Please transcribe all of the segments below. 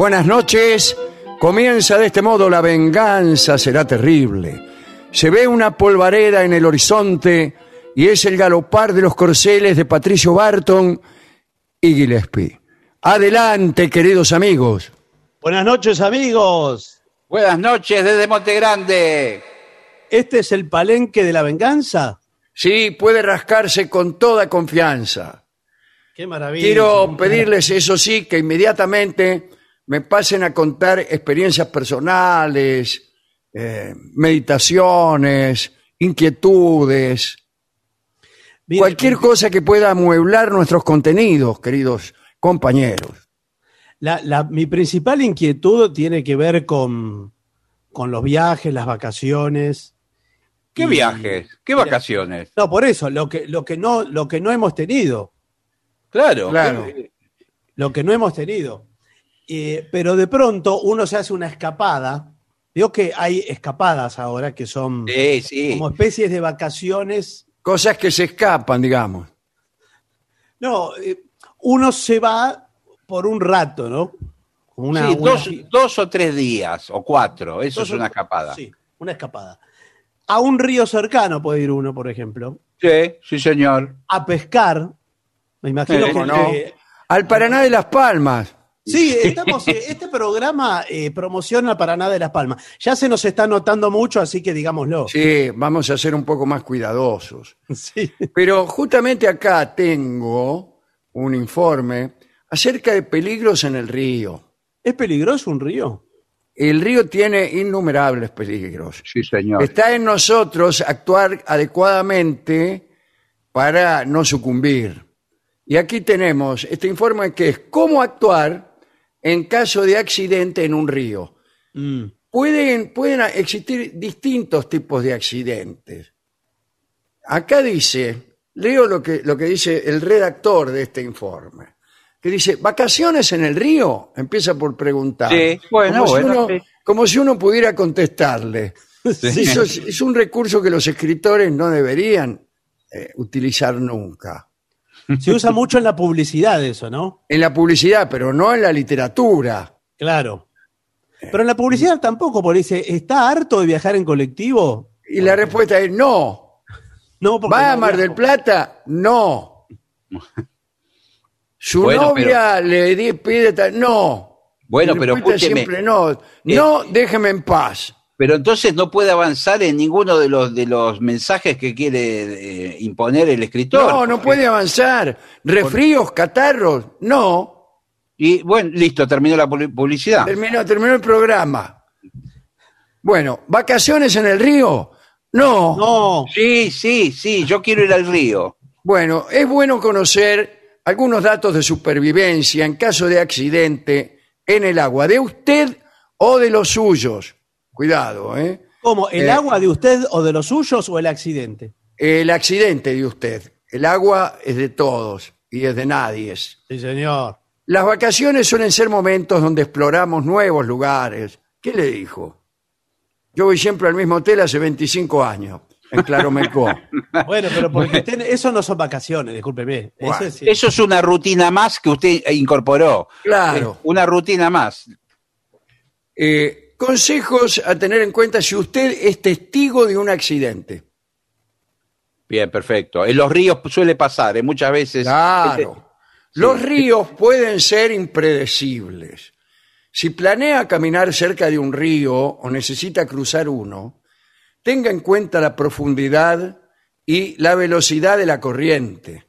Buenas noches. Comienza de este modo la venganza será terrible. Se ve una polvareda en el horizonte y es el galopar de los corceles de Patricio Barton y Gillespie. Adelante, queridos amigos. Buenas noches, amigos. Buenas noches desde Monte Grande. ¿Este es el palenque de la venganza? Sí, puede rascarse con toda confianza. Qué maravilla. Quiero pedirles, eso sí, que inmediatamente me pasen a contar experiencias personales, eh, meditaciones, inquietudes, Bien, cualquier cosa que pueda amueblar nuestros contenidos, queridos compañeros. la- la- mi principal inquietud tiene que ver con, con los viajes, las vacaciones. ¿Qué Y- viajes? ¿Qué Mira. vacaciones? No, por eso, lo que, lo que, no, lo que no hemos tenido. Claro. Claro. ¿qué- Lo que no hemos tenido. Eh, pero de pronto uno se hace una escapada. Digo que hay escapadas ahora que son Sí, sí. como especies de vacaciones. Cosas que se escapan, digamos. No, eh, uno se va por un rato, ¿no? Como una- Sí, una- dos, dos o tres días, o cuatro. Eso dos es una escapada. Sí, una escapada. A un río cercano puede ir uno, por ejemplo, Sí, sí, señor. a pescar. Me imagino Sí, que. ¿no? que- Al Paraná de las Palmas. Sí, estamos, eh, este programa eh, promociona Paraná de las Palmas. Ya se nos está notando mucho, así que digámoslo. Sí, vamos a ser un poco más cuidadosos. Sí. Pero justamente acá tengo un informe acerca de peligros en el río. ¿Es peligroso un río? El río tiene innumerables peligros. Sí, señor. Está en nosotros actuar adecuadamente para no sucumbir. Y aquí tenemos este informe que es cómo actuar en caso de accidente en un río. Mm. Pueden, pueden existir distintos tipos de accidentes. Acá dice, leo lo que, lo que dice el redactor de este informe, que dice, vacaciones en el río, empieza por preguntar. Sí, bueno, como, si bueno, uno, sí. como si uno pudiera contestarle. Eso es, es un recurso que los escritores no deberían eh, utilizar nunca. Se usa mucho en la publicidad eso, ¿no? En la publicidad, pero no en la literatura. Claro. Pero en la publicidad tampoco, porque dice, ¿está harto de viajar en colectivo? Y la respuesta es no. No, porque ¿Va a Mar del. Plata? No. Su Bueno, novia le di- pide tal- no. Bueno, pero escúcheme. siempre no. No, déjeme en paz. Pero entonces no puede avanzar en ninguno de los de los mensajes que quiere eh, imponer el escritor. No, no puede avanzar. Refríos, catarros, no. Y bueno, listo, terminó la publi- publicidad. Terminó, terminó el programa. Bueno, ¿vacaciones en el río? No. No, Sí, sí, sí, yo quiero ir al río. Bueno, es bueno conocer algunos datos de supervivencia en caso de accidente en el agua, de usted o de los suyos. Cuidado, ¿eh? ¿cómo? ¿El Eh, agua de usted o de los suyos o el accidente? El accidente de usted. El agua es de todos y es de nadie. Sí, señor. Las vacaciones suelen ser momentos donde exploramos nuevos lugares. ¿Qué le dijo? Yo voy siempre al mismo hotel hace 25 años, en Claromecó. Bueno, pero porque usted- eso no son vacaciones, discúlpeme. Eso es sí. Eso es una rutina más que usted incorporó. Claro. Es Una rutina más. Eh, consejos a tener en cuenta si usted es testigo de un accidente. Bien, perfecto. En los ríos suele pasar, ¿eh? muchas veces. Claro. Los ríos pueden ser impredecibles. Si planea caminar cerca de un río o necesita cruzar uno, tenga en cuenta la profundidad y la velocidad de la corriente,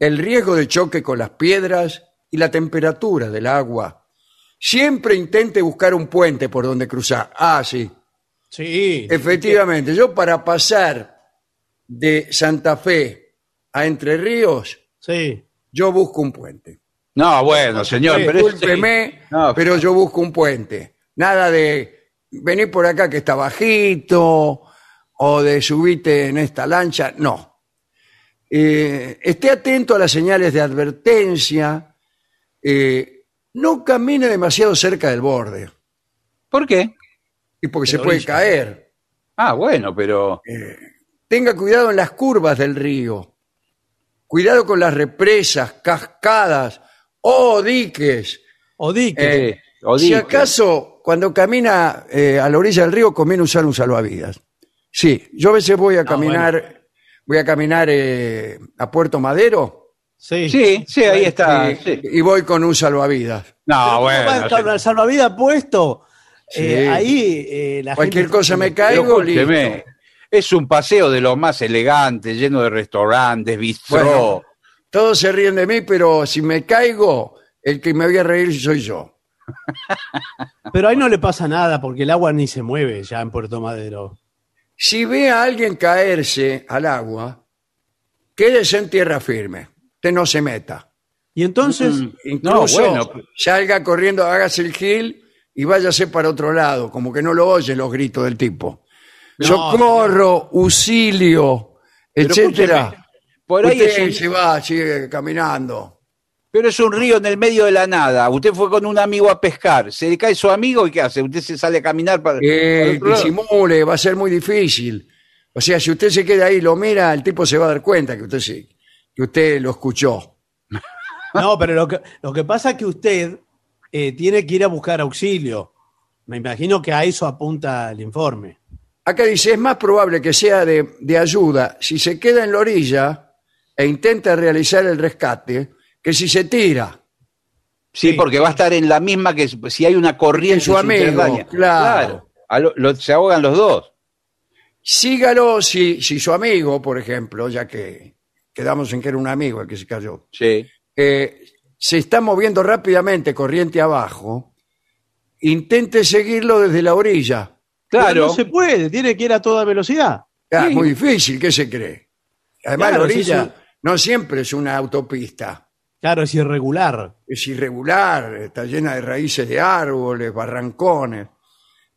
el riesgo de choque con las piedras y la temperatura del agua. Siempre intente buscar un puente por donde cruzar. Ah, sí. Sí. Efectivamente, yo para pasar de Santa Fe a Entre Ríos, Sí. yo busco un puente. No, bueno, señor, Sí, pero es- Discúlpeme, No. pero yo busco un puente. Nada de venir por acá que está bajito o de subirte en esta lancha, no. Eh, esté atento a las señales de advertencia. eh, no camine demasiado cerca del borde, ¿Por qué? y porque se puede orilla. caer. Ah, bueno, pero. Tenga cuidado en las curvas del río. Cuidado con las represas, cascadas o diques. O di que. Eh, o si acaso cuando camina eh, a la orilla del río conviene usar un salvavidas. Sí, yo a veces voy a caminar, voy a caminar eh, a Puerto Madero sí. Sí, sí, ahí está. y, sí. y voy con un salvavidas. No, Pero ¿cómo va a bueno. estar el salvavidas puesto? Sí. Eh, ahí eh, la Cualquier gente- cosa me caigo, listo. Es un paseo de lo más elegante, lleno de restaurantes, bistró. Bueno. Todos se ríen de mí, pero si me caigo, el que me voy a reír soy yo. Pero ahí no le pasa nada porque el agua ni se mueve ya en Puerto Madero. Si ve a alguien caerse al agua, quédese en tierra firme. Usted no se meta. Y entonces, Mm, Incluso no, bueno. salga corriendo, hágase el gil y váyase para otro lado, como que no lo oye los gritos del tipo. No, Socorro, auxilio, etcétera. Por ahí Usted es un- se va, sigue caminando. Pero es un río en el medio de la nada. Usted fue con un amigo a pescar. Se le cae su amigo y ¿qué hace? Usted se sale a caminar para. para Eh, lado. disimule, va a ser muy difícil. O sea, si usted se queda ahí y lo mira, el tipo se va a dar cuenta que usted sí, que usted lo escuchó. no, pero lo que, lo que pasa es que usted eh, tiene que ir a buscar auxilio. Me imagino que a eso apunta el informe. Acá dice, es más probable que sea de, de ayuda si se queda en la orilla e intenta realizar el rescate que si se tira. Sí, Sí. porque va a estar en la misma que si hay una corriente. Que su amigo, subterránea. claro. A lo- lo- se ahogan los dos. Sígalo si, si su amigo, por ejemplo, ya que quedamos en que era un amigo el que se cayó, Sí. eh, se está moviendo rápidamente corriente abajo, intente seguirlo desde la orilla. Pero Claro. no se puede, tiene que ir a toda velocidad. Ah, Sí. Muy difícil, ¿qué se cree? Además, Claro, la orilla sí. no siempre es una autopista. Claro, es irregular. es irregular, está llena de raíces de árboles, barrancones.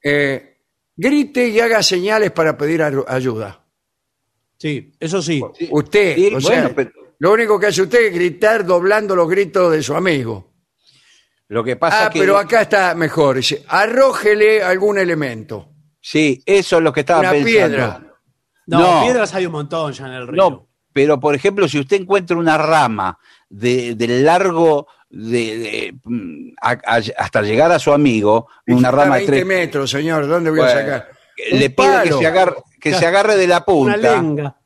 Eh, grite y haga señales para pedir ayuda. Sí, eso sí. Sí. Usted, Sí, o sea, pero- lo único que hace usted es gritar doblando los gritos de su amigo. Lo que pasa Ah, que. pero acá está mejor. Dice, arrójele algún elemento. Sí, eso es lo que estaba Una pensando. piedra. No, No. piedras hay un montón ya en el río. No, pero por ejemplo, si usted encuentra una rama de, del largo de, de, mm, a- a- hasta llegar a su amigo, una rama de 20 tres, metros, señor. ¿Dónde voy a sacar? le pide que se, agarre, que se agarre de la Una punta. lenga.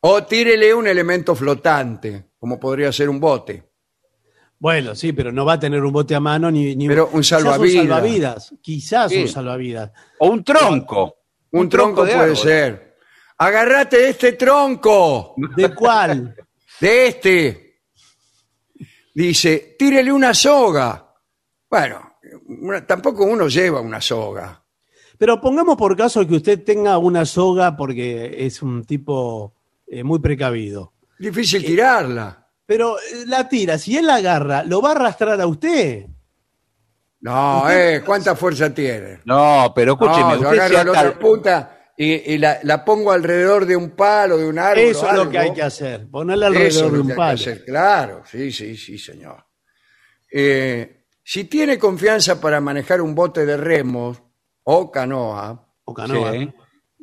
O tírele un elemento flotante, como podría ser un bote. Bueno, sí, pero no va a tener un bote a mano ni, ni Pero un quizás salvavidas. salvavidas. Quizás Sí. un salvavidas. O un tronco. Un, tronco, de puede árbol. ser. Agarrate de este tronco, ¿De cuál? de este. Dice, tírele una soga. Bueno, una- tampoco uno lleva una soga. Pero pongamos por caso que usted tenga una soga porque es un tipo eh, muy precavido. Difícil tirarla. Pero eh, la tira, si él la agarra, lo va a arrastrar a usted. No, eh, ¿cuánta fuerza tiene? No, pero escúcheme, No, yo usted agarro sea la otra punta y, y la, la pongo alrededor de un palo, de un árbol. Eso es lo que hay que hacer. Ponerle Eso alrededor es de lo un que hay que palo. hacer, Claro, sí, sí, sí, señor. Eh, si tiene confianza para manejar un bote de remos o canoa, O canoa. Sí.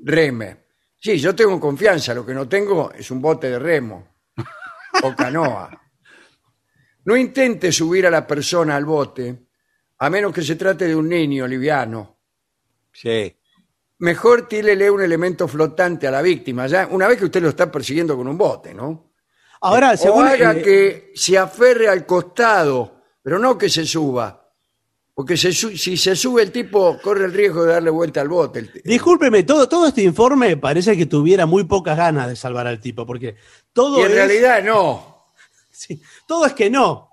reme. Sí, yo tengo confianza, lo que no tengo es un bote de remo o canoa. No intente subir a la persona al bote, a menos que se trate de un niño liviano. Sí. Mejor tírele un elemento flotante a la víctima, ya una vez que usted lo está persiguiendo con un bote, ¿no? Ahora, o según haga eh, que se aferre al costado, pero no que se suba. Porque se su- si se sube el tipo, corre el riesgo de darle vuelta al bote. El- Discúlpeme, todo, todo este informe parece que tuviera muy pocas ganas de salvar al tipo, porque todo y en es, realidad no. sí, todo es que no.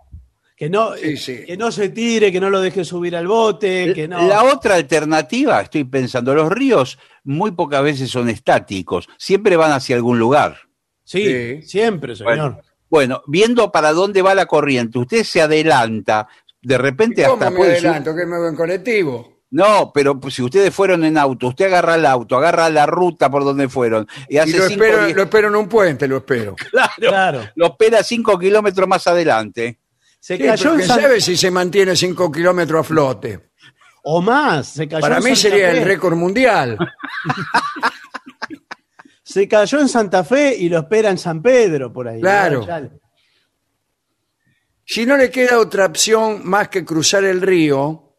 Que no, Sí, eh, sí. que no se tire, que no lo deje subir al bote, que no. La otra alternativa, estoy pensando, los ríos muy pocas veces son estáticos, siempre van hacia algún lugar. sí, Sí. siempre, señor. Bueno, bueno, viendo para dónde va la corriente, usted se adelanta, de repente ¿Cómo hasta me puede subir- adelanto? ¿Que me voy en colectivo? No, pero pues, si ustedes fueron en auto, usted agarra el auto, agarra la ruta por donde fueron y lo cinco espero, di- lo espero en un puente, lo espero. Claro, Claro. lo espera cinco kilómetros más adelante. Se Sí, cayó en ¿quién San- sabe si se mantiene 5 kilómetros a flote? o más, se cayó Para en mí Santa sería Fe. el récord mundial. Se cayó en Santa Fe y lo espera en San Pedro por ahí. Claro. Si no le queda otra opción más que cruzar el río,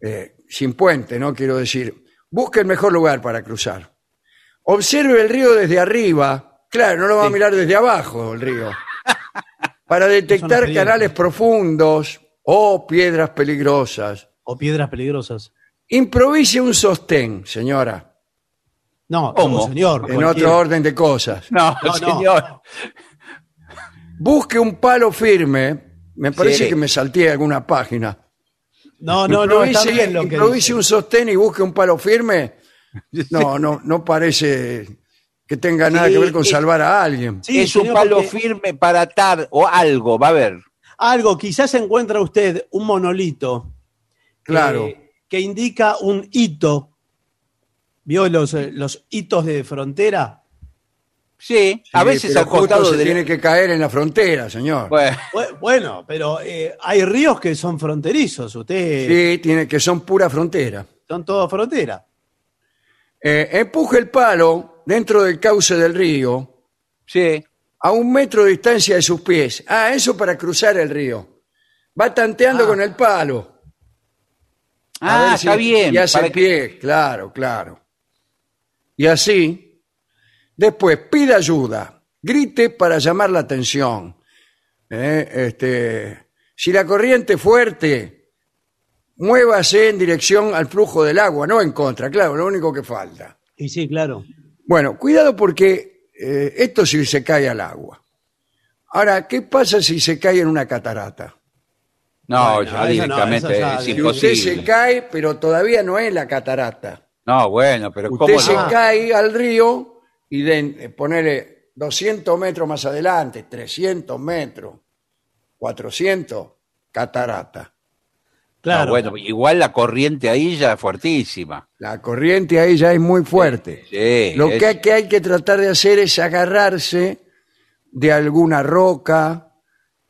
eh, sin puente, ¿no? Quiero decir, busque el mejor lugar para cruzar. Observe el río desde arriba. Claro, no lo va a mirar desde abajo el río. Para detectar canales profundos o piedras peligrosas. O piedras peligrosas. Improvise un sostén, señora, No, ¿Cómo? no, señor. en cualquiera. otro orden de cosas. No, No, no. Busque un palo firme. Me parece Sí. que me salté alguna página. No, no, no, está bien lo que improvise dice. un sostén y busque un palo firme. No, no, no parece que tenga nada Sí, que ver con es- salvar a alguien. Sí, es un señor, palo porque firme para atar o algo, va a ver. Algo, quizás encuentra usted un monolito. Claro. que- que indica un hito. ¿Vio los, eh, los hitos de frontera? Sí, a Sí, veces pero al justo costado se del... tiene que caer en la frontera, señor. Bueno, Bu- Bueno, pero eh, hay ríos que son fronterizos. Usted Sí, tiene que son pura frontera. son todos frontera. Eh, empuje el palo dentro del cauce del río sí. a un metro de distancia de sus pies. Ah, eso para cruzar el río. Va tanteando Ah. con el palo. A Ah, ver si- está bien. Y hace para que- pie, claro, claro. Y así, después pida ayuda, grite para llamar la atención. Eh, este, si la corriente es fuerte, muévase en dirección al flujo del agua, no en contra, claro, lo único que falta. Y sí, claro. Bueno, cuidado porque eh, esto sí se cae al agua. Ahora, ¿qué pasa si se cae en una catarata? No, Bueno, ya no, directamente eso ya- es Si imposible. usted se cae, pero todavía no es la catarata. No, bueno, pero Usted ¿cómo se no? cae al río y de, ponele 200 metros más adelante, 300 metros, 400, catarata. Claro. No, bueno, igual la corriente ahí ya es fuertísima. La corriente ahí ya es muy fuerte. Sí, Lo es- que hay, que hay que tratar de hacer es agarrarse de alguna roca,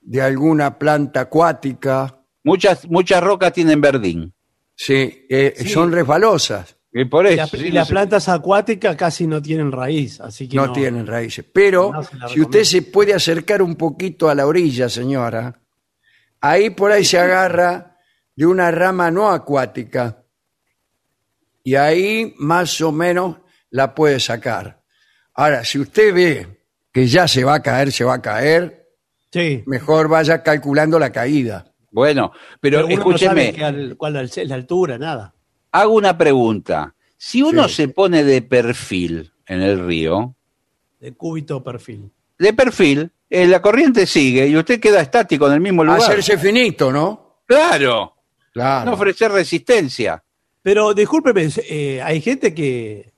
de alguna planta acuática, muchas, muchas rocas tienen verdín. sí, eh, Sí. son resbalosas, Y por Y, eso. la- sí, y no las plantas acuáticas casi no tienen raíz, así que no, no, tienen raíces. Pero No si usted se puede acercar un poquito a la orilla, señora, ahí por ahí se agarra de una rama no acuática. Y ahí más o menos la puede sacar. Ahora, si usted ve que ya se va a caer, se va a caer, Sí. mejor vaya calculando la caída. Bueno, pero, uno no escúcheme, sabe que al- cuál es la altura, nada. Hago una pregunta. Si uno Sí. se pone de perfil en el río, De cúbito perfil. de perfil, eh, la corriente sigue y usted queda estático en el mismo lugar. Hacerse finito, ¿no? Claro, Claro. no ofrecer resistencia. Pero discúlpeme, eh, hay gente que,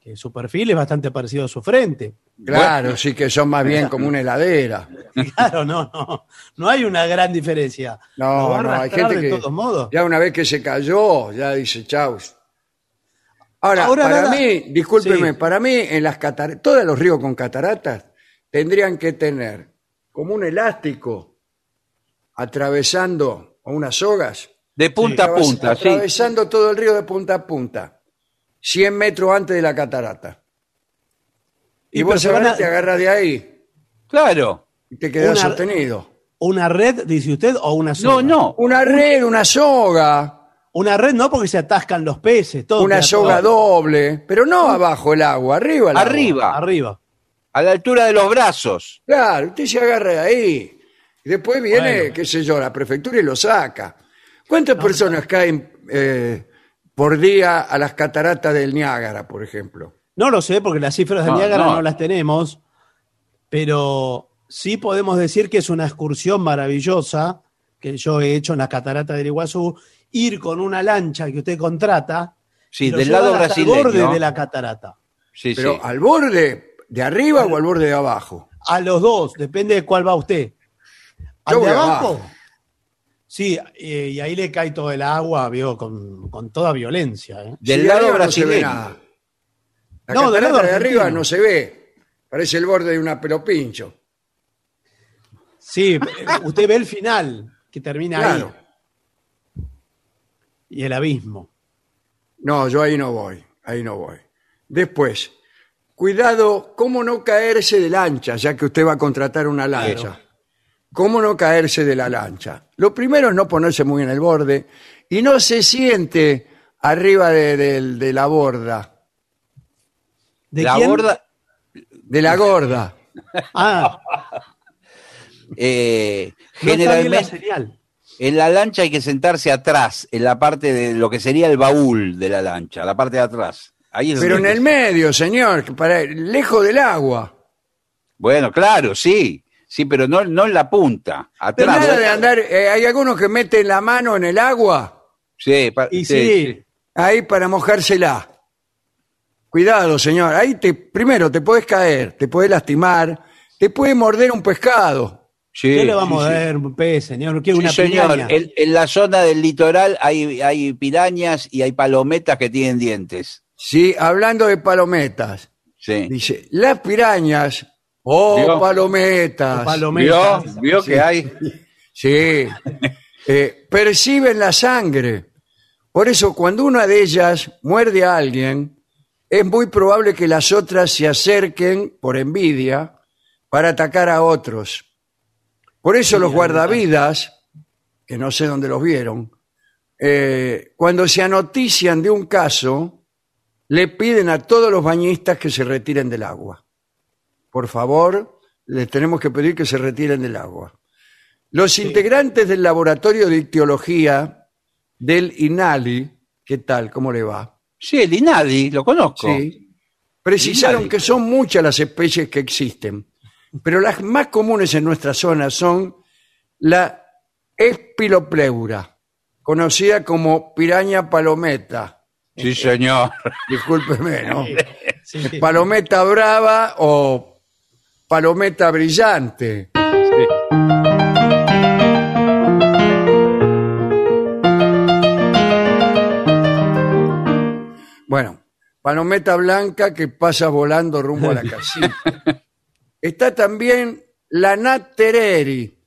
que su perfil es bastante parecido a su frente. Claro, sí que son más bien como una heladera. Claro, no, no. No hay una gran diferencia. No, no, hay gente de que todos modos. ya una vez que se cayó, ya dice chau. Ahora, Ahora para nada- mí, discúlpeme, Sí. para mí en las cataratas, todos los ríos con cataratas tendrían que tener como un elástico atravesando o unas sogas, De punta a punta, sí. atravesando todo el río de punta a punta, 100 metros antes de la catarata. Y, Y vos se van agarrás, a- te agarras de ahí Claro. y te quedas Una- sostenido. ¿Una red, dice usted, o una No, soga? no. Una red, una soga. Una red no porque se atascan los peces. Todo una soga todo doble, pero no abajo el agua, arriba el agua. Arriba, Arriba. a la altura de los brazos. Claro, usted se agarra de ahí. Y después viene, Bueno. qué sé yo, la prefectura y lo saca. ¿Cuántas personas caen eh, por día a las cataratas del Niágara, por ejemplo? No lo sé porque las cifras de No, Niágara no. no. las tenemos, pero sí podemos decir que es una excursión maravillosa que yo he hecho en las cataratas del Iguazú, ir con una lancha que usted contrata Sí, del lado brasileño. borde de la catarata. Sí, Pero sí. al borde de arriba o al borde de abajo. A los dos, depende de cuál va usted. Al de abajo, abajo. sí, eh, y ahí le cae todo el agua, vio, con, con toda violencia. ¿eh? Del lado no se ve brasileño. nada. La No, del catarata lado de arriba no se ve. Parece el borde de una pelopincho. Sí, eh, usted ve el final, que termina Claro. ahí. Y el abismo. No, yo ahí no voy, ahí no voy. Después, cuidado, cómo no caerse de lancha, ya que usted va a contratar una lancha. ¿Cómo no caerse de la lancha? Lo primero es no ponerse muy en el borde y no se siente arriba de, de- de la borda, ¿De la quién? borda, de la gorda. Ah, eh, no la generalmente en la lancha hay que sentarse atrás, en la parte de lo que sería el baúl de la lancha, la parte de atrás. Ahí es Pero en el medio, señor, que para, lejos del agua. Bueno, claro, sí, sí, pero no, no en la punta, atrás. nada de andar, eh, hay algunos que meten la mano en el agua Sí, pa- Y sí, sí, sí. ahí para mojársela. Cuidado, señor. Ahí te, primero te puedes caer, te puedes lastimar, te puede morder un pescado. Sí, ¿qué le vamos sí, a sí. dar un pez, señor? ¿Qué Sí, una señor. piraña? En, en la zona del litoral hay, hay pirañas y hay palometas que tienen dientes. Sí, hablando de palometas. Sí. Dice, las pirañas, oh, ¿Vio? palometas. Palometa. ¿Vio? ¿Vio que hay? Sí. Eh, perciben la sangre. Por eso, cuando una de ellas muerde a alguien, es muy probable que las otras se acerquen por envidia para atacar a otros. Por eso los guardavidas, que no sé dónde los vieron, eh, cuando se anotician de un caso, le piden a todos los bañistas que se retiren del agua. Por favor, les tenemos que pedir que se retiren del agua. Los integrantes del laboratorio de ictiología del INALI, ¿qué tal? ¿Cómo le va? Sí, el INADI, lo conozco. Sí. Precisaron INADI. que son muchas las especies que existen, pero las más comunes en nuestra zona son la espilopleura, conocida como piraña palometa. Sí, señor. Discúlpeme, ¿no? Sí. Palometa brava o palometa brillante. Bueno, palometa blanca que pasa volando rumbo a la casita. Está también la Nattereri,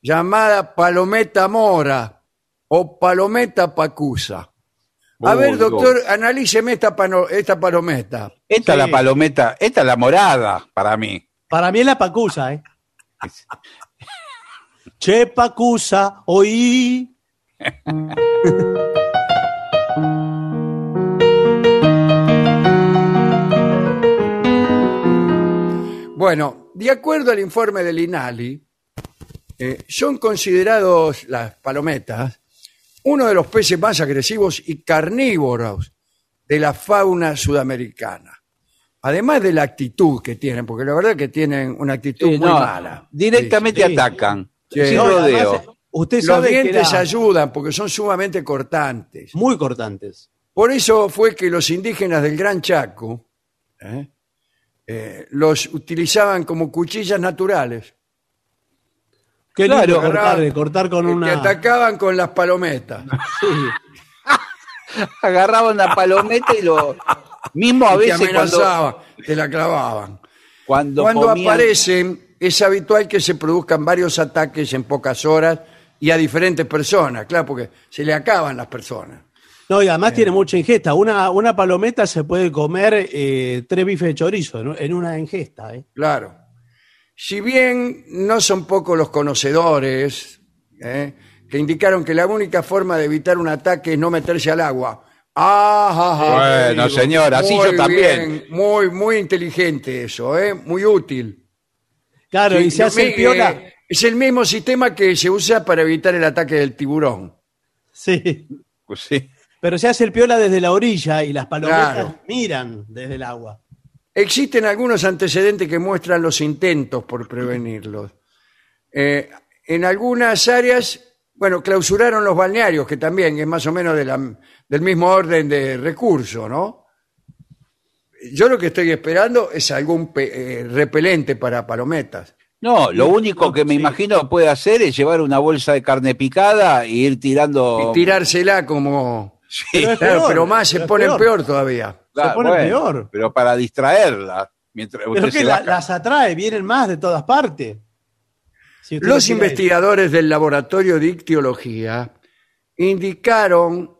llamada palometa mora o palometa pacusa. A Uy, ver, doctor, analíceme esta, pano- esta palometa. Esta es Sí. la palometa, esta es la morada para mí. Para mí es la pacusa, ¿eh? che, pacusa, oí. Bueno, de acuerdo al informe del INALI, eh, son considerados las palometas uno de los peces más agresivos y carnívoros de la fauna sudamericana. Además de la actitud que tienen, porque la verdad es que tienen una actitud Sí, muy no, mala. Directamente Sí, atacan. Sí. Sin No, y rodeo. además, usted Los sabe que dientes era ayudan porque son sumamente cortantes. muy cortantes. Por eso fue que los indígenas del Gran Chaco ¿eh? Eh, los utilizaban como cuchillas naturales. Qué Claro, lindo cortar, de cortar con una. Que atacaban con las palometas. Sí. Agarraban una palometa y lo. Mismo a Y te veces cuando, amenazaban, te la clavaban. cuando, Cuando comían- aparecen, es habitual que se produzcan varios ataques en pocas horas y a diferentes personas, claro, porque se le acaban las personas. No, y además tiene mucha ingesta. Una, una palometa se puede comer eh, tres bifes de chorizo en, en una ingesta. ¿eh? Claro. Si bien no son pocos los conocedores ¿eh? que indicaron que la única forma de evitar un ataque es no meterse al agua. Ah, ah, ah. Bueno, señor, así yo también. bien, muy, muy inteligente eso, ¿eh? muy útil. Claro, Sí, y se hace el mi- piola. eh, es el mismo sistema que se usa para evitar el ataque del tiburón. Sí. Pues sí. Pero se hace el piola desde la orilla y las palometas Claro. miran desde el agua. Existen algunos antecedentes que muestran los intentos por prevenirlos. Eh, en algunas áreas, bueno, clausuraron los balnearios, que también es más o menos de la- del mismo orden de recurso, ¿no? Yo lo que estoy esperando es algún pe- eh, repelente para palometas. No, lo único que me sí. imagino puede hacer es llevar una bolsa de carne picada e ir tirando. Y tirársela como... Sí, Pero es Claro, peor, pero más se es ponen peor. peor todavía. claro, se pone peor. Pero para distraerla. Mientras Pero usted que se la- baja. las atrae, vienen más de todas partes. Si Los investigadores del laboratorio de ictiología indicaron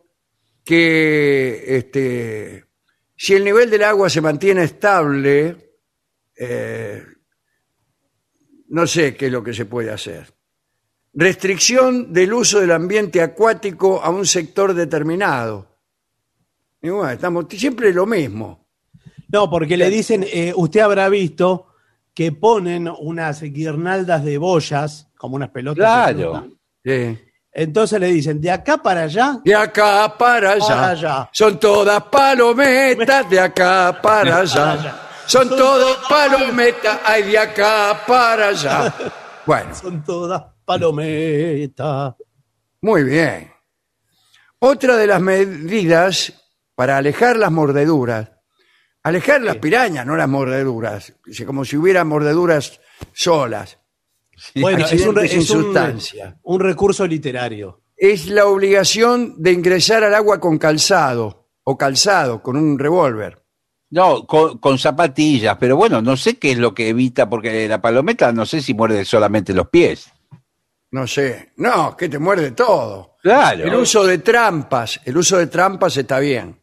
que este, si el nivel del agua se mantiene estable, eh, no sé qué es lo que se puede hacer. Restricción del uso del ambiente acuático a un sector determinado. Y bueno, estamos siempre lo mismo. No, porque le dicen, eh, usted habrá visto que ponen unas guirnaldas de boyas, como unas pelotas. de Claro. pelota. Sí. Entonces le dicen, de acá para allá, De acá para allá. Para allá. Son todas palometas de acá para allá. allá. Son todas palometas, hay de acá para allá. Bueno, son todas palometas. muy bien. Otra de las medidas para alejar las mordeduras, alejar las pirañas, no las mordeduras, como si hubiera mordeduras solas, Bueno, es un, accidentes sin es un- sustancia. un recurso literario. es la obligación de ingresar al agua con calzado o calzado, con un revólver. No, con, con zapatillas, pero bueno, no sé qué es lo que evita, porque la palometa no sé si muerde solamente los pies. No sé. No, que te muerde todo. Claro. El uso de trampas, el uso de trampas está bien.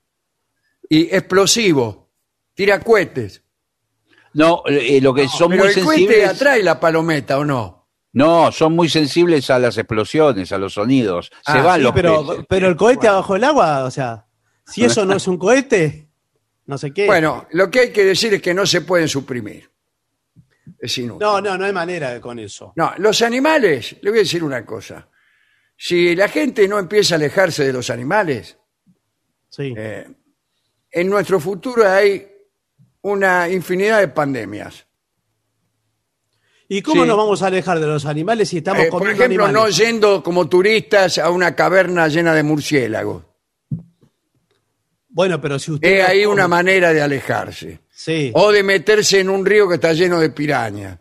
Y explosivo, tira cohetes. No, eh, lo que son Pero muy el cohete sensibles. atrae la palometa, ¿o no? No, son muy sensibles a las explosiones, a los sonidos. Se Ah, van Sí, los pero, peces. pero el cohete abajo del agua, o sea, si eso no es un cohete, no sé qué. Bueno, lo que hay que decir es que no se pueden suprimir. Es inútil. no, no, no hay manera con eso. No, los animales, le voy a decir una cosa. Si la gente no empieza a alejarse de los animales, Sí. eh, en nuestro futuro hay una infinidad de pandemias. ¿Y cómo sí. nos vamos a alejar de los animales si estamos Eh, por comiendo ejemplo, no animales? yendo como turistas a una caverna llena de murciélagos. Bueno, pero si usted. Es ahí una manera de alejarse. Sí. O de meterse en un río que está lleno de pirañas.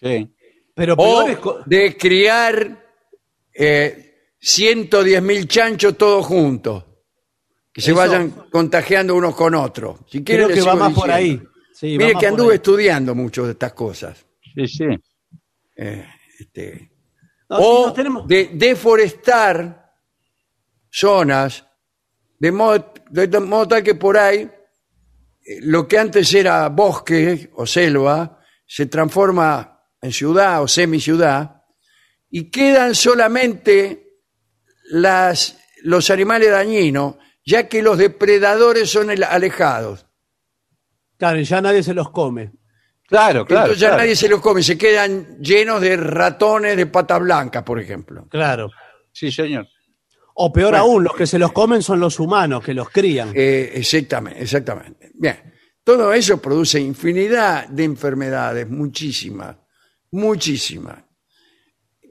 Sí. Pero O peor es co- de criar eh, 110 mil chanchos todos juntos. Que se Eso- vayan contagiando unos con otros. Si quiere, creo le que va sigo más por ahí. diciendo. Sí, va Mire más que por anduve ahí. estudiando mucho de estas cosas. Sí, sí. Eh, este, No, sí, o nos tenemos- de deforestar zonas de modo, de modo tal que por ahí lo que antes era bosque o selva se transforma en ciudad o semiciudad y quedan solamente las, los animales dañinos, ya que los depredadores son el- alejados. Claro, y ya nadie se los come. Claro, claro. Entonces ya claro. nadie se los come, se quedan llenos de ratones de pata blanca, por ejemplo. Claro. Sí, señor. O peor aún, los que se los comen son los humanos, que los crían. Eh, exactamente, exactamente. Bien, todo eso produce infinidad de enfermedades, muchísimas, muchísimas.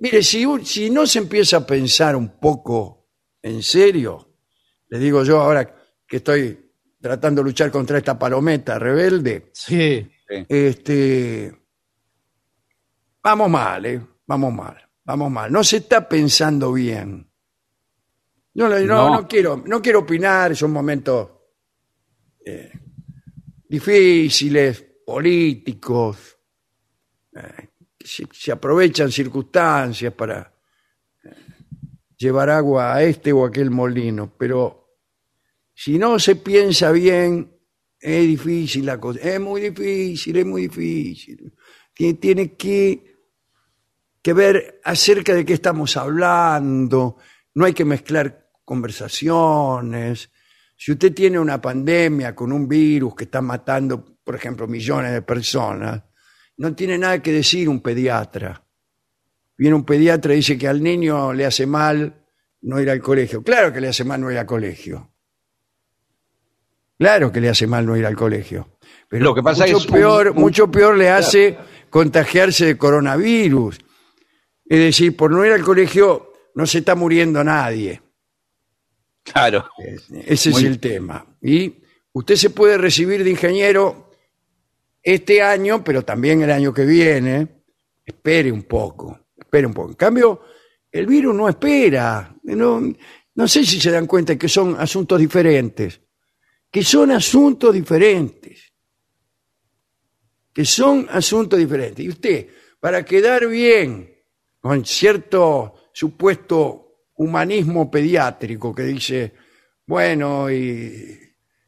Mire, si, un- si no se empieza a pensar un poco en serio, le digo yo ahora que estoy tratando de luchar contra esta palometa rebelde, Sí. este, vamos mal, ¿eh? Vamos mal, vamos mal. No se está pensando bien. No, no, no, No. quiero, no quiero opinar, son momentos eh, difíciles, políticos, eh, que se, se aprovechan circunstancias para eh, llevar agua a este o aquel molino, pero si no se piensa bien, es difícil la cosa, es muy difícil, es muy difícil. Tiene, tiene que, que ver acerca de qué estamos hablando, no hay que mezclar conversaciones. Si usted tiene una pandemia con un virus que está matando, por ejemplo, millones de personas, no tiene nada que decir un pediatra. Viene un pediatra y dice que al niño le hace mal no ir al colegio. Claro que le hace mal no ir al colegio. Claro que le hace mal no ir al colegio. Pero Lo que pasa mucho es peor, un- mucho peor le hace contagiarse de coronavirus. Es decir, por no ir al colegio no se está muriendo nadie. Claro. Ese Muy- es el tema. Y usted se puede recibir de ingeniero este año, pero también el año que viene. Espere un poco, espere un poco. En cambio, el virus no espera. No, no sé si se dan cuenta que son asuntos diferentes. Que son asuntos diferentes. Que son asuntos diferentes. Y usted, para quedar bien con cierto supuesto humanismo pediátrico que dice, bueno, y,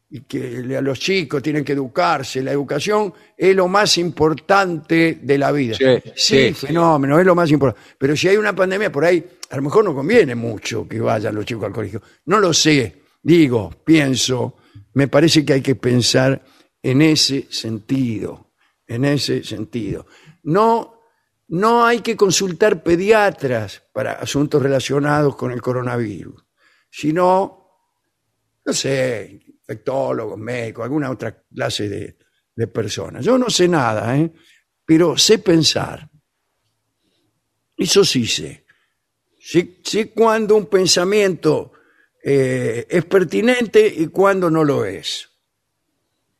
y que a los chicos tienen que educarse, la educación es lo más importante de la vida. Sí, Sí, sí, fenómeno, es lo más importante. Pero si hay una pandemia por ahí, a lo mejor no conviene mucho que vayan los chicos al colegio. No lo sé, digo, pienso, me parece que hay que pensar en ese sentido, en ese sentido. No no hay que consultar pediatras para asuntos relacionados con el coronavirus, sino, no sé, infectólogos, médicos, alguna otra clase de, de personas. Yo no sé nada, ¿eh? pero sé pensar. Eso sí sé. Sé, sé cuándo un pensamiento eh, es pertinente y cuándo no lo es.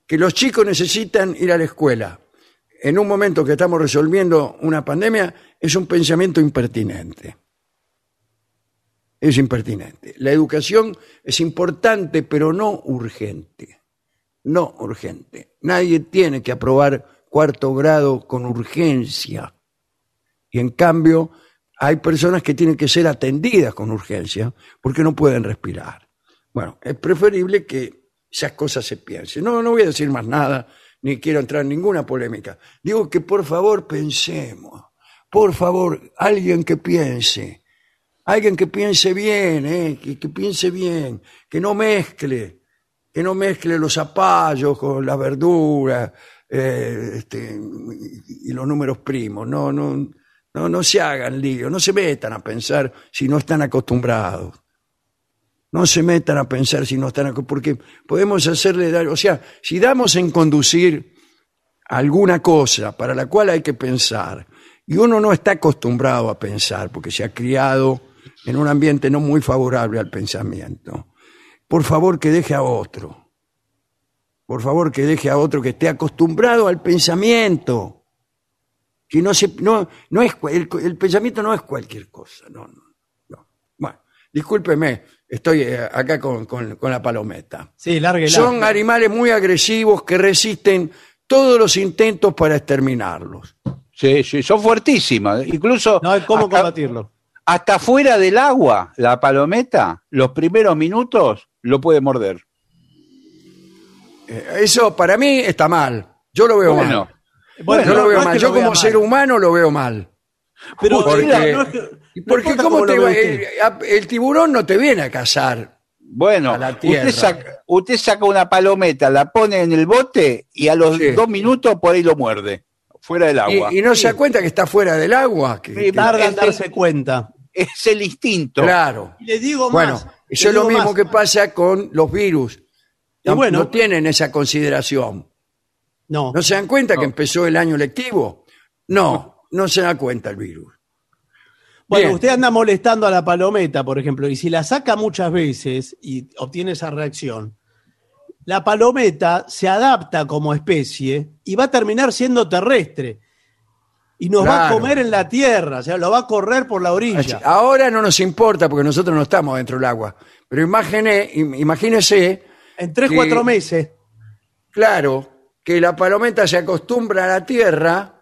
Que los chicos necesitan ir a la escuela en un momento que estamos resolviendo una pandemia es un pensamiento impertinente. Es impertinente. La educación es importante, pero no urgente. No urgente. Nadie tiene que aprobar cuarto grado con urgencia. Y en cambio, hay personas que tienen que ser atendidas con urgencia porque no pueden respirar. Bueno, es preferible que esas cosas se piensen. No, no voy a decir más nada, ni quiero entrar en ninguna polémica. Digo que por favor pensemos. Por favor, alguien que piense. Alguien que piense bien, ¿eh? que, piense bien, que no mezcle, que no mezcle los zapallos con las verduras eh, este, y, y los números primos. No, no, no, no se hagan lío, no se metan a pensar si no están acostumbrados. No se metan a pensar si no están porque podemos hacerle daño. O sea, si damos en conducir alguna cosa para la cual hay que pensar, y uno no está acostumbrado a pensar porque se ha criado en un ambiente no muy favorable al pensamiento, por favor que deje a otro. Por favor que deje a otro que esté acostumbrado al pensamiento. Que no se, no, no es, el, el pensamiento no es cualquier cosa. No, no, no. Bueno, discúlpeme, estoy eh, acá con, con- con la palometa. Sí, largue, Son animales muy agresivos que resisten todos los intentos para exterminarlos. Sí, sí, son fuertísimas. Incluso No hay cómo hasta, combatirlo. hasta fuera del agua, la palometa, los primeros minutos lo puede morder. Eh, Eso para mí está mal. Yo lo veo Bueno, mal. Bueno, Yo lo no- veo no es mal. que Yo lo vea como mal. ser humano lo veo mal. Pero Porque- mira, no es que- ¿Y no por qué importa cómo cómo te lo va- ve usted. el, el tiburón no te viene a cazar? Bueno, a la tierra. usted saca, usted saca una palometa, la pone en el bote y a los Sí. dos minutos por ahí lo muerde. fuera del agua. Y, y no se da cuenta que está fuera del agua. que- Sí, que- Tarda en darse cuenta. Es el instinto. claro. Y le digo Bueno, más. eso es lo digo mismo más. que pasa con los virus. Y No, bueno. no tienen esa consideración. No. ¿No se dan cuenta que empezó el año lectivo? No, no se da cuenta el virus. Bueno, Bien. usted anda molestando a la palometa, por ejemplo, y si la saca muchas veces y obtiene esa reacción, la palometa se adapta como especie y va a terminar siendo terrestre. Y nos va a comer en la tierra, o sea, lo va a correr por la orilla. Ahora no nos importa porque nosotros no estamos dentro del agua. Pero imagine, im- imagínese, En tres, que- cuatro meses. claro, que la palometa se acostumbra a la tierra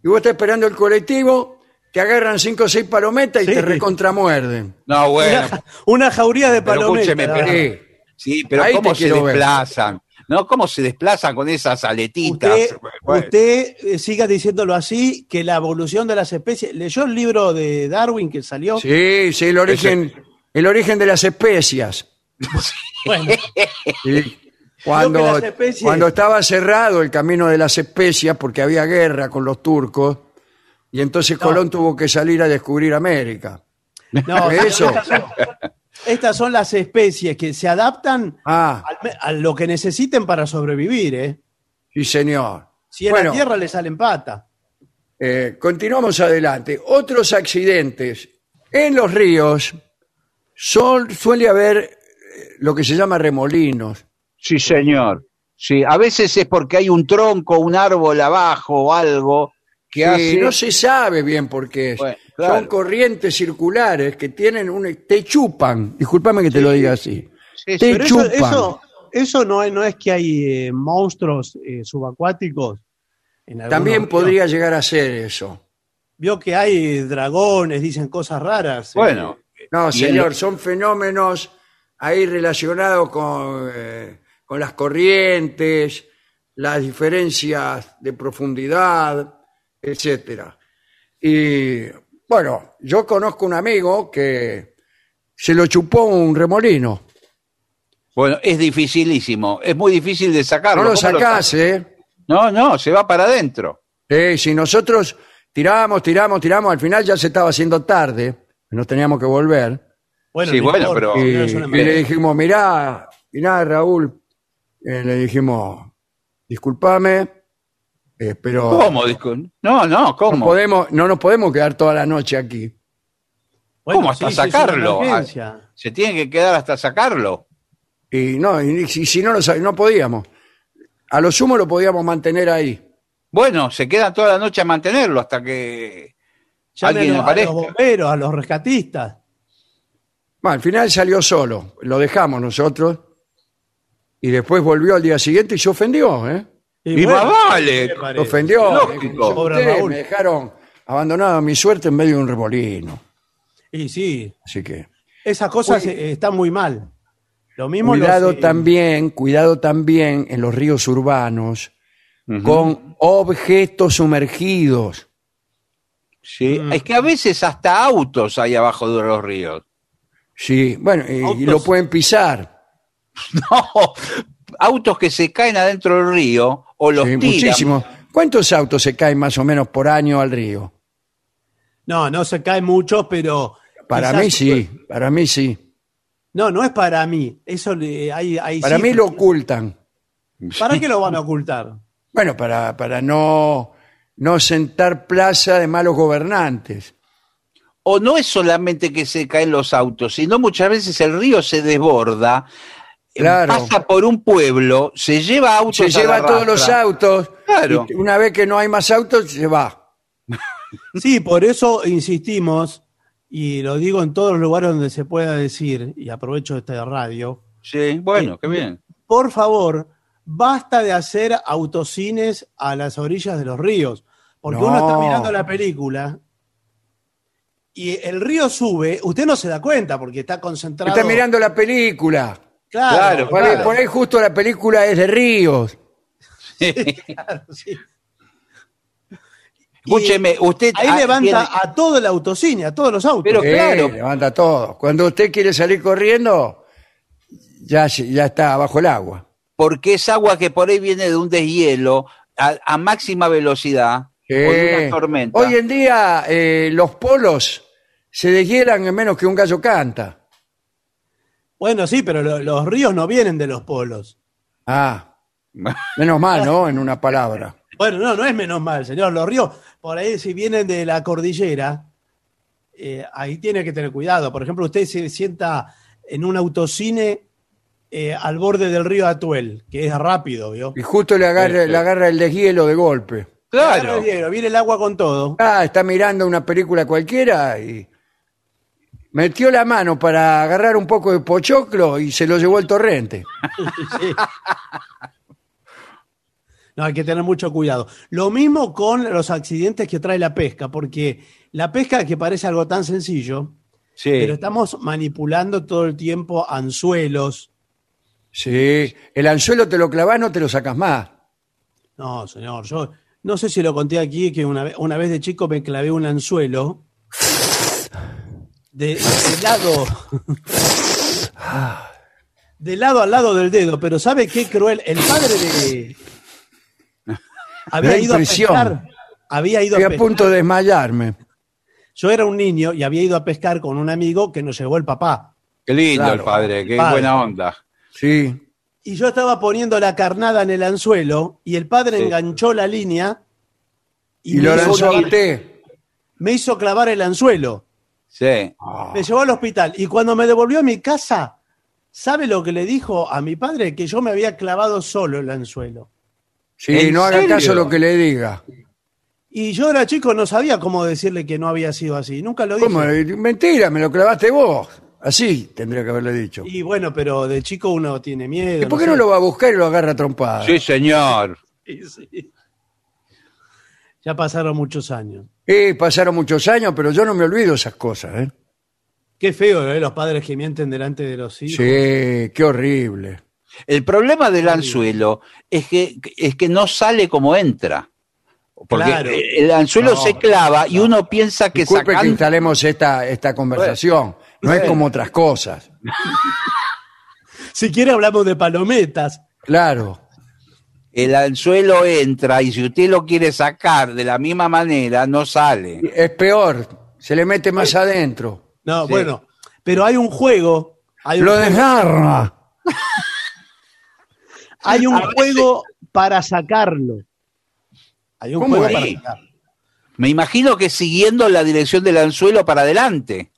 y vos estás esperando el colectivo, te agarran cinco o seis palometas y Sí. te recontramuerden. No, bueno. Una, una jauría de Pero palometas. escúcheme, pero- Sí. Pero Ahí ¿cómo se quiero ver. desplazan? ¿No? ¿Cómo se desplazan con esas aletitas? Usted, Bueno, usted eh, siga diciéndolo así, que la evolución de las especies. ¿Leyó el libro de Darwin que salió? Sí, sí, el origen, el origen de las especias. Bueno, Sí. Cuando, las especies- cuando estaba cerrado el camino de las especias porque había guerra con los turcos y entonces Colón tuvo que salir a descubrir América. no, Eso. Estas, son, estas son las especies que se adaptan Ah, al a lo que necesiten para sobrevivir. ¿eh? sí señor. Si en Bueno, la tierra le salen pata. eh, continuamos adelante. Otros accidentes. En los ríos son, suele haber eh, lo que se llama remolinos. Sí, señor. Sí, a veces es porque hay un tronco, un árbol abajo o algo que Sí, hace... no se sabe bien por qué es. Bueno, claro. Son corrientes circulares que tienen un... te chupan. Disculpame que te lo diga así. Sí, Te eso, chupan. eso, eso no, es, no es que hay eh, monstruos eh, subacuáticos. En También podría llegar a ser eso. Vio que hay dragones, dicen cosas raras. eh. Bueno, No, señor, el- son fenómenos ahí relacionados con, eh, con las corrientes, las diferencias de profundidad, etcétera. Y bueno, yo conozco un amigo que se lo chupó un remolino. bueno, es dificilísimo. Es muy difícil de sacarlo. No lo ¿Cómo sacás? ¿eh? No, no, se va para adentro. Eh, si nosotros tiramos, tiramos, tiramos, al final ya se estaba haciendo tarde, nos teníamos que volver. Bueno, Sí, no bueno, pero- Y, no y le dijimos, mirá, mirá, Raúl, eh, le dijimos, discúlpame, eh, pero ¿Cómo? No, no, no, ¿cómo? podemos, no nos podemos quedar toda la noche aquí. Bueno, ¿Cómo hasta sí, sacarlo? emergencia. Se tiene que quedar hasta sacarlo. Y no, y, si, si no, lo no podíamos. A lo sumo lo podíamos mantener ahí. Bueno, se quedan toda la noche a mantenerlo hasta que Llamen alguien a, los- a aparezca. los bomberos, a los rescatistas. Bueno, al final salió solo, lo dejamos nosotros. Y después volvió al día siguiente y se ofendió, ¿eh? Y bueno, más vale. ¿qué Se parece? ofendió. Me dejaron abandonado a mi suerte en medio de un remolino. Y sí, Así que esas cosas están muy mal. Lo mismo cuidado los, eh, también, cuidado también en los ríos urbanos con objetos sumergidos. Sí, Mm. es que a veces hasta autos hay abajo de los ríos. Sí, bueno, y, y lo pueden pisar. No, autos que se caen adentro del río o los Sí, tiran. muchísimos. ¿Cuántos autos se caen más o menos por año al río? No, no se cae mucho, pero. Para quizás- mí sí, para mí sí. No, no es para mí. Eso le, hay, hay Para mí lo ocultan. ¿Para qué lo van a ocultar? Bueno, para, para no, no sentar plaza de malos gobernantes. O no es solamente que se caen los autos, sino muchas veces el río se desborda, Claro. pasa por un pueblo, se lleva autos. Se a lleva la todos los autos. Claro. y una vez que no hay más autos, se va. Sí, por eso insistimos, y lo digo en todos los lugares donde se pueda decir, y aprovecho esta radio, Sí, bueno, qué bien. por favor, basta de hacer autocines a las orillas de los ríos, porque No. uno está mirando la película y el río sube, usted no se da cuenta porque está concentrado. Está mirando la película. Claro, Claro, Por ahí- Por ahí justo la película es de ríos. claro, sí. Escúcheme, usted. Ahí ah, levanta tiene- a todo el autocine, a todos los autos. Pero- Eh, claro. levanta todo. Cuando usted quiere salir corriendo, ya, ya está bajo el agua. porque es agua que por ahí viene de un deshielo a, a máxima velocidad Sí. una tormenta. Hoy en día eh, los polos se deshielan en menos que un gallo canta. Bueno, sí, pero lo- los ríos no vienen de los polos. Ah, menos mal, ¿no? En una palabra. Bueno, no, no es menos mal, señor. Los ríos, por ahí, si vienen de la cordillera, eh, ahí tiene que tener cuidado. Por ejemplo, usted se sienta en un autocine eh, al borde del río Atuel, que es rápido, ¿vio? Y justo le agarra, le agarra el deshielo de golpe. Agarra Claro. el hielo, Viene el agua con todo. Ah, está mirando una película cualquiera y metió la mano para agarrar un poco de pochoclo y se lo llevó el torrente. Sí. No, hay que tener mucho cuidado. Lo mismo con los accidentes que trae la pesca, porque la pesca que parece algo tan sencillo, Sí. pero estamos manipulando todo el tiempo anzuelos. Sí, el anzuelo te lo clavas, no te lo sacas más. No, señor, yo no sé si lo conté aquí, que una vez, una vez de chico me clavé un anzuelo de, de lado. De lado al lado del dedo, pero ¿sabe qué cruel? El padre de. Había ido a pescar. Había ido a Estoy a pescar. punto de desmayarme. Yo era un niño y había ido a pescar con un amigo que nos llevó el papá. Qué lindo Claro. el padre, qué Padre. buena onda. Sí. Y yo estaba poniendo la carnada en el anzuelo y el padre Sí. enganchó la línea Y, me, lo lanzó a usted. me hizo clavar el anzuelo. Sí. Me llevó al hospital y cuando me devolvió a mi casa, ¿sabe lo que le dijo a mi padre? Que yo me había clavado solo el anzuelo. Sí, ¿En no haga serio? caso lo que le diga. Y yo era chico, no sabía cómo decirle que no había sido así. Nunca lo dije. ¿Cómo? Mentira, me lo clavaste vos. Así tendría que haberle dicho. Y bueno, pero de chico uno tiene miedo. ¿Y por qué sé. no lo va a buscar y lo agarra a trompada? Sí, señor. Sí, sí. Ya pasaron muchos años. Sí, pasaron muchos años, pero yo no me olvido esas cosas, ¿eh? Qué feo, ¿eh? Los padres que mienten delante de los hijos. Sí, qué horrible. El problema del anzuelo es que, es que no sale como entra. Porque Claro. el anzuelo No, se clava y uno piensa que Disculpe que instalemos esta, esta conversación. No es como otras cosas. Si quiere hablamos de palometas. Claro. El anzuelo entra y si usted lo quiere sacar de la misma manera, no sale. Es peor. Se le mete más adentro. No, Sí. bueno, pero hay un juego. Hay un, Lo juego, desgarra. hay un juego para sacarlo. Hay un ¿Cómo juego ahí? para sacarlo. Me imagino que siguiendo la dirección del anzuelo para adelante.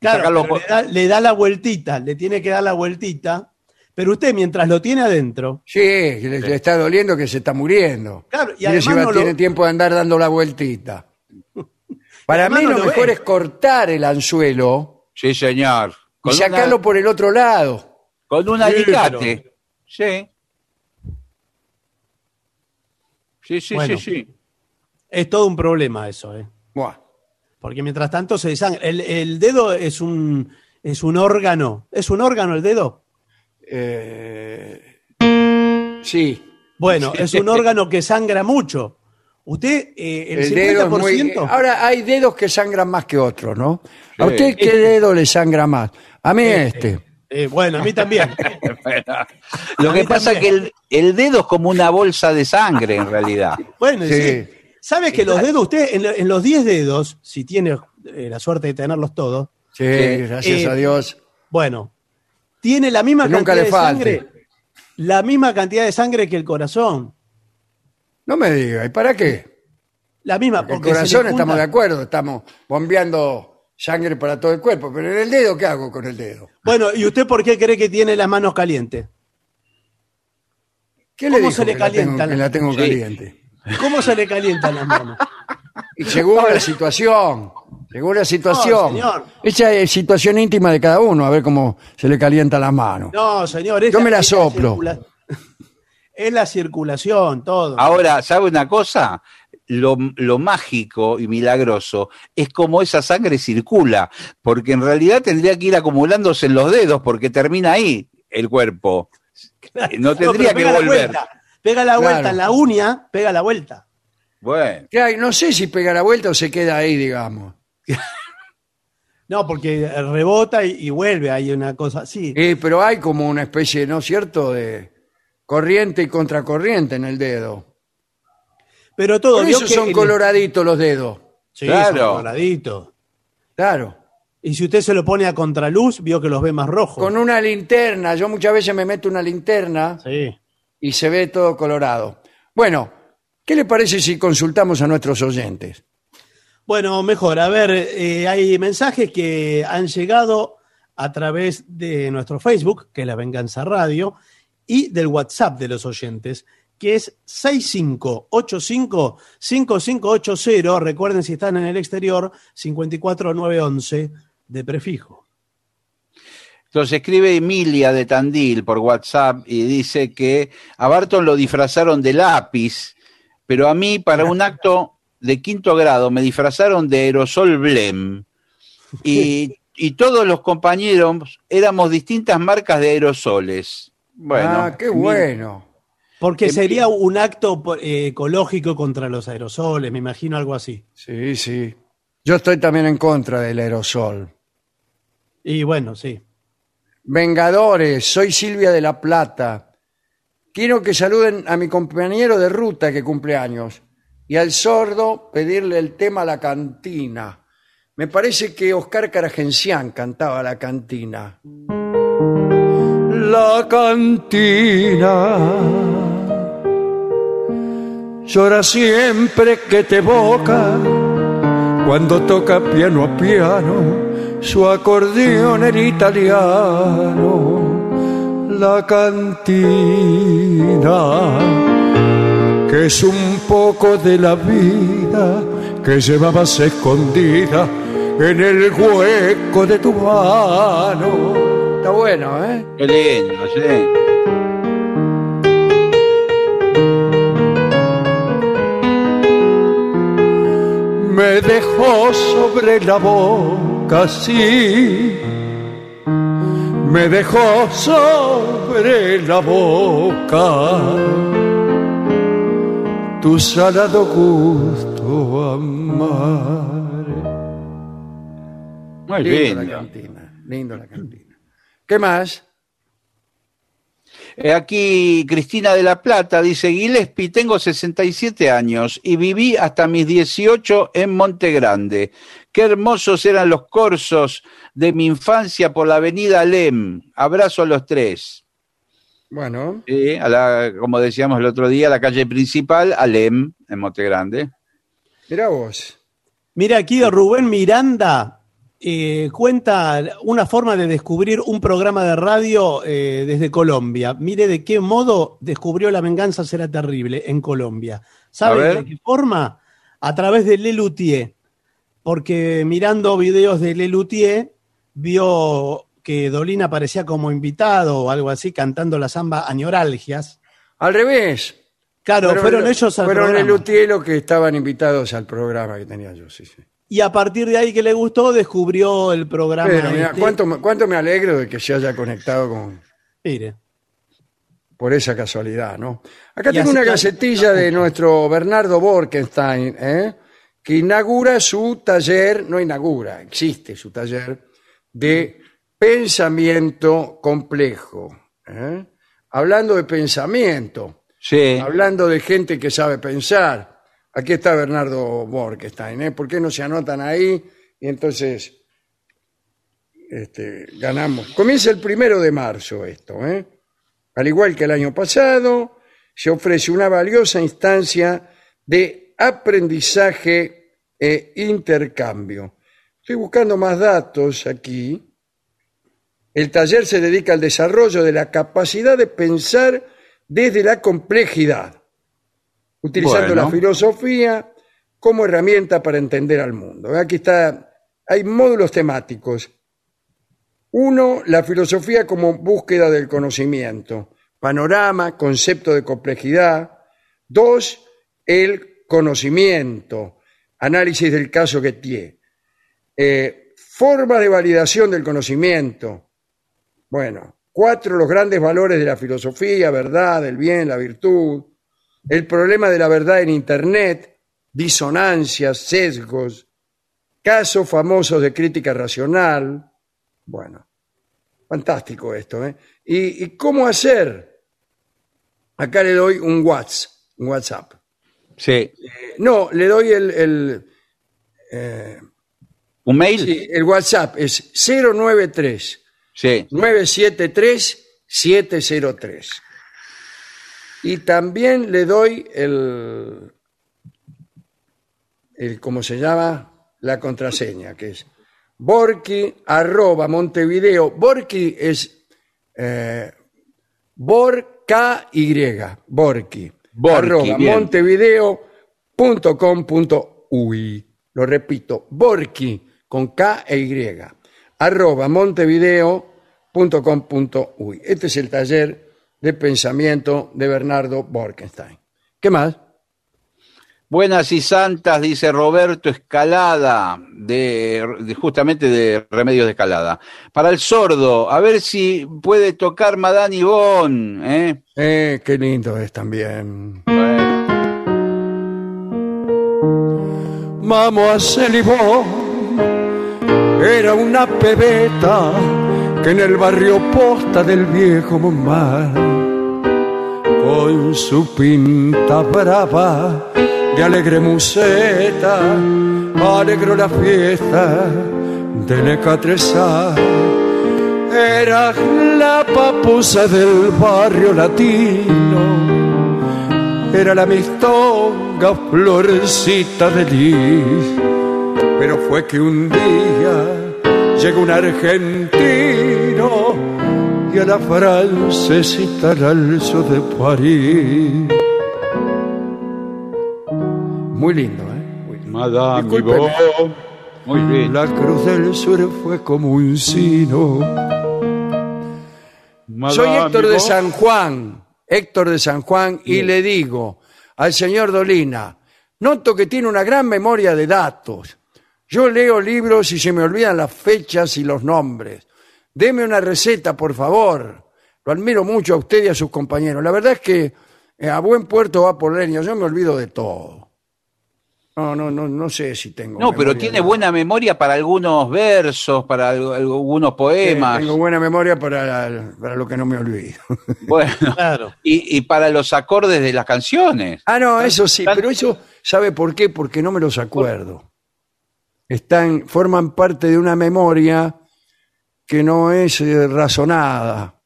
Claro, le, da, le da la vueltita, le tiene que dar la vueltita. Pero usted, mientras lo tiene adentro, Sí, le, le está doliendo que se está muriendo. Claro, y Mire si además va- no lo- tiene tiempo de andar dando la vueltita. Para mí no lo lo mejor es cortar el anzuelo Sí, señor. y sacarlo una- por el otro lado. con un Sí, alicate. Sí. Sí, sí, Bueno. sí, sí. es todo un problema eso, ¿eh? Buah. Porque mientras tanto se desangra. El, el dedo es un, es un órgano. ¿Es un órgano el dedo? Eh, sí, Bueno, es un órgano que sangra mucho. Usted, eh, el, el, dedo es 50%. muy... Ahora hay dedos que sangran más que otros, ¿no? ¿A usted qué dedo le sangra más? A mí este. Eh, bueno, a mí también. Lo que pasa es que el, el dedo es como una bolsa de sangre en realidad. Bueno, Sí. sí. ¿Sabe que los dedos, usted en, lo- en los 10 dedos, si tiene eh, la suerte de tenerlos todos, Sí, gracias Eh, a Dios. bueno, tiene la misma nunca cantidad le de falte. sangre, la misma cantidad de sangre que el corazón. No me diga, ¿y para qué? La misma, El porque corazón junta- estamos de acuerdo, estamos bombeando sangre para todo el cuerpo, pero en el dedo, ¿qué hago con el dedo? Bueno, ¿y usted por qué cree que tiene las manos calientes? ¿Qué le ¿Cómo dijo se le que la tengo- calientan? que la tengo Sí. caliente? ¿Cómo se le calientan las manos? Y según la situación, según la situación. señor. Esa es situación íntima de cada uno, a ver cómo se le calienta la mano. No, señor. Yo me la es soplo. Es la circulación, todo. Ahora, ¿sabe una cosa? Lo, lo mágico y milagroso es como esa sangre circula, porque en realidad tendría que ir acumulándose en los dedos, porque termina ahí el cuerpo. No tendría que pega la volver. vuelta. Pega la vuelta Claro. en la uña, pega la vuelta. Bueno. No sé si pega la vuelta o se queda ahí, digamos. No, porque rebota y, y vuelve, hay una cosa así. Eh, pero hay como una especie, ¿no es cierto?, de corriente y contracorriente en el dedo. Pero todo Por vio eso que son el- coloraditos los dedos. Sí, Claro. son coloraditos. Claro. Y si usted se lo pone a contraluz, vio que los ve más rojos. Con una linterna. Yo muchas veces me meto una linterna Sí. y se ve todo colorado. Bueno, ¿qué le parece si consultamos a nuestros oyentes? Bueno, mejor. A ver, eh, hay mensajes que han llegado a través de nuestro Facebook, que es La Venganza Radio, y del WhatsApp de los oyentes, que es 6585-5580. Recuerden, si están en el exterior, 54911 de prefijo. Entonces escribe Emilia de Tandil por WhatsApp y dice que a Barton lo disfrazaron de lápiz, pero a mí para un acto de quinto grado me disfrazaron de aerosol Blem. Y, y todos los compañeros éramos distintas marcas de aerosoles. Bueno, ah, qué bueno. Porque Eh, sería un acto eh, ecológico contra los aerosoles, me imagino algo así. Sí, sí. Yo estoy también en contra del aerosol. Y bueno, sí. Vengadores, soy Silvia de la Plata. Quiero que saluden a mi compañero de ruta que cumple años y al sordo pedirle el tema La Cantina. Me parece que Oscar Caragencián cantaba La Cantina. La Cantina llora siempre que te evoca cuando toca piano a piano su acordeón en italiano, la cantina, que es un poco de la vida que llevabas escondida en el hueco de tu mano. Está bueno, ¿eh? qué lindo, sí. me dejó sobre la boca, sí. Me dejó sobre la boca tu salado gusto amar. Muy Lindo la lindo. cantina, lindo la cantina. ¿Qué más? Eh, Aquí Cristina de la Plata dice, Gillespie, tengo 67 años y viví hasta mis 18 en Monte Grande. Qué hermosos eran los corsos de mi infancia por la avenida Alem. Abrazo a los tres. Bueno, Sí, a la, como decíamos el otro día, la calle principal, Alem, en Monte Grande. mira vos. Mira, aquí Rubén Miranda eh, cuenta una forma de descubrir un programa de radio eh, desde Colombia. Mire de qué modo descubrió La Venganza Será Terrible en Colombia. ¿Sabe de qué forma? A través de Lelutier. Porque mirando videos de Lelutier, vio que Dolina aparecía como invitado o algo así, cantando la samba Añoralgias. Al revés. Claro, fueron, ellos al Fueron programa. los que estaban invitados al programa que tenía yo, sí, sí. Y a partir de ahí que le gustó, descubrió el programa. Pero mira, este. cuánto, me- cuánto me alegro de que se haya conectado con, Mire. por esa casualidad, ¿no? Acá Y tengo una que- gacetilla de nuestro Bernardo Borkenstein, ¿eh? que inaugura su taller, no inaugura, existe su taller de pensamiento complejo. ¿eh? Hablando de pensamiento, Sí. hablando de gente que sabe pensar. Aquí está Bernardo Borkenstein, ¿eh? ¿Por qué no se anotan ahí? Y entonces este, ganamos. Comienza el primero de marzo esto, ¿eh? Al igual que el año pasado, se ofrece una valiosa instancia de aprendizaje e intercambio. Estoy buscando más datos aquí. El taller se dedica al desarrollo de la capacidad de pensar desde la complejidad, utilizando Bueno. la filosofía como herramienta para entender al mundo. Aquí está, hay módulos temáticos. Uno, la filosofía como búsqueda del conocimiento. Panorama, concepto de complejidad. Dos, el conocimiento, análisis del caso que tiene. Eh, forma de validación del conocimiento. Bueno, cuatro, los grandes valores de la filosofía, verdad, el bien, la virtud. El problema de la verdad en Internet, disonancias, sesgos, casos famosos de crítica racional. Bueno, fantástico esto, ¿eh? ¿Y, y cómo hacer? Acá le doy un WhatsApp, un WhatsApp. Sí. Eh, no, le doy el, el, eh, ¿Un mail? sí, el WhatsApp, es 093 Sí. 973-703. Y también le doy el, el, ¿cómo se llama? La contraseña, que es Borki arroba Montevideo. Borki es eh, Borky, Borki. Borki, arroba montevideo.com.uy. Lo repito, Borki con K e Y. Arroba montevideo.com.uy. Este es el taller de pensamiento de Bernardo Borkenstein. ¿Qué más? Buenas y santas, dice Roberto Escalada, de, de- justamente de Remedios de Escalada. Para el sordo, a ver si puede tocar Madame Yvonne, ¿eh? Eh, qué lindo es también. Bueno, Vamos a Celibón. Era una pebeta que en el barrio posta del viejo Montmartre, con su pinta brava de alegre museta, alegró la fiesta de Necatresar. Era la papusa del barrio latino era la mistonga florecita de lis. Pero fue que un día llegó un argentino y a la francesita la alzó de París. Muy lindo, ¿eh? Madame Discúlpeme. Muy bien. La cruz del sur fue como un sino. Madame Soy Héctor de. San Juan, Héctor de San Juan, y le digo al señor Dolina, noto que tiene una gran memoria de datos. Yo leo libros y se me olvidan las fechas y los nombres. Deme una receta, por favor. Lo admiro mucho a usted y a sus compañeros. La verdad es que eh, a buen puerto va por leña. Yo me olvido de todo. No, no, no, no sé si tengo. No, pero tiene de- buena memoria para algunos versos, para al- algunos poemas. Tengo buena memoria para, para lo que no me olvido. Bueno, Claro. y, y para los acordes de las canciones. Ah, no, eso sí, pero eso, ¿sabe por qué? Porque no me los acuerdo. Están, forman parte de una memoria que no es eh, razonada.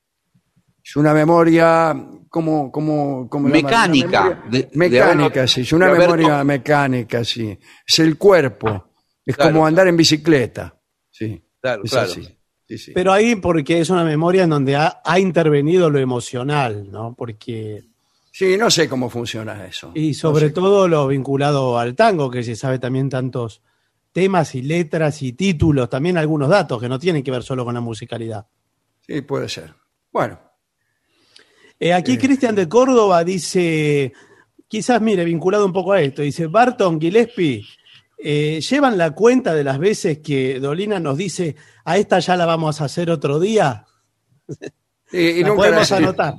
Es una memoria como, como, como Mecánica, de- de mecánica, sí, es una memoria mecánica, sí. Es el cuerpo. Es Claro. como andar en bicicleta. Sí. Claro, es claro. así. Sí, sí. Pero ahí porque es una memoria en donde ha, ha intervenido lo emocional, ¿no? Porque, Sí, no sé cómo funciona eso. y sobre todo lo vinculado al tango, que se sabe también tantos temas y letras y títulos, también algunos datos que no tienen que ver solo con la musicalidad. Sí, puede ser. Bueno, Eh, aquí Cristian de Córdoba dice, quizás mire, vinculado un poco a esto, dice, Barton Gillespie, eh, ¿llevan la cuenta de las veces que Dolina nos dice, a esta ya la vamos a hacer otro día? y, y la nunca podemos la- anotar.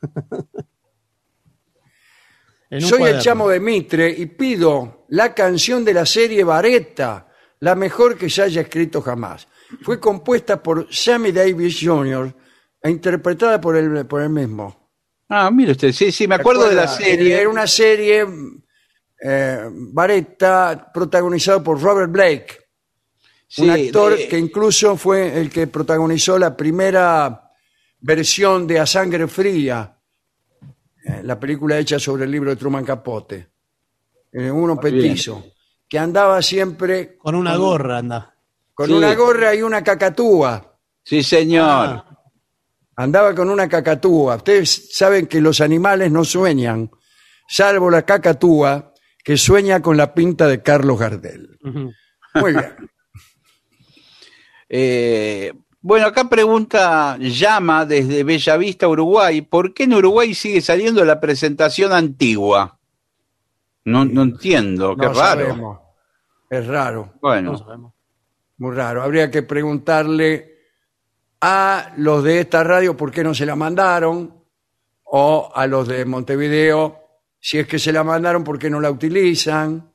Soy el chamo de Mitre y pido la canción de la serie Vareta, la mejor que se haya escrito jamás. Fue compuesta por Sammy Davis Jr. e interpretada por él, por él mismo. Ah, mire usted, sí, sí, me acuerdo de la serie. Era una serie eh, Vareta protagonizada por Robert Blake, Sí, un actor de- que incluso fue el que protagonizó la primera versión de A Sangre Fría, eh, la película hecha sobre el libro de Truman Capote. Eh, uno Muy bien. petizo, que andaba siempre Con una gorra, anda. con Sí. una gorra y una cacatúa. Sí, señor. Ah, Andaba con una cacatúa. Ustedes saben que los animales no sueñan, salvo la cacatúa, que sueña con la pinta de Carlos Gardel. Muy bien. Eh, bueno, acá pregunta Llama desde Bellavista, Uruguay, ¿por qué en Uruguay sigue saliendo la presentación antigua? No, no entiendo, qué No raro. sabemos. Es raro, No Bueno, sabemos. muy raro. Habría que preguntarle a los de esta radio por qué no se la mandaron, o a los de Montevideo, si es que se la mandaron, por qué no la utilizan,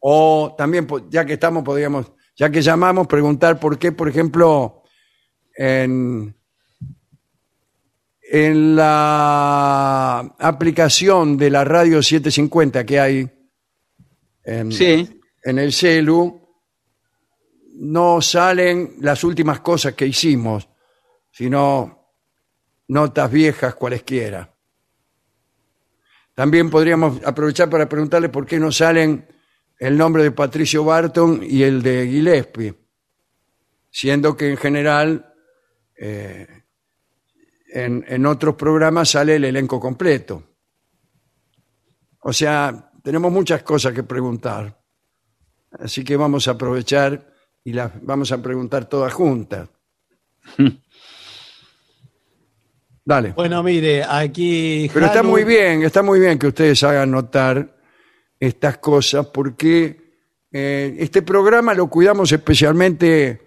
o también, ya que estamos, podríamos, ya que llamamos, preguntar por qué, por ejemplo, en, en la aplicación de la radio 750 que hay en, Sí. en el celu, no salen las últimas cosas que hicimos, sino notas viejas cualesquiera. También podríamos aprovechar para preguntarle por qué no salen el nombre de Patricio Barton y el de Gillespie, siendo que en general eh, en, en otros programas sale el elenco completo. O sea, tenemos muchas cosas que preguntar. Así que vamos a aprovechar y las vamos a preguntar todas juntas. Dale. Bueno, mire, aquí. Pero está muy bien, está muy bien que ustedes hagan notar estas cosas porque eh, este programa lo cuidamos especialmente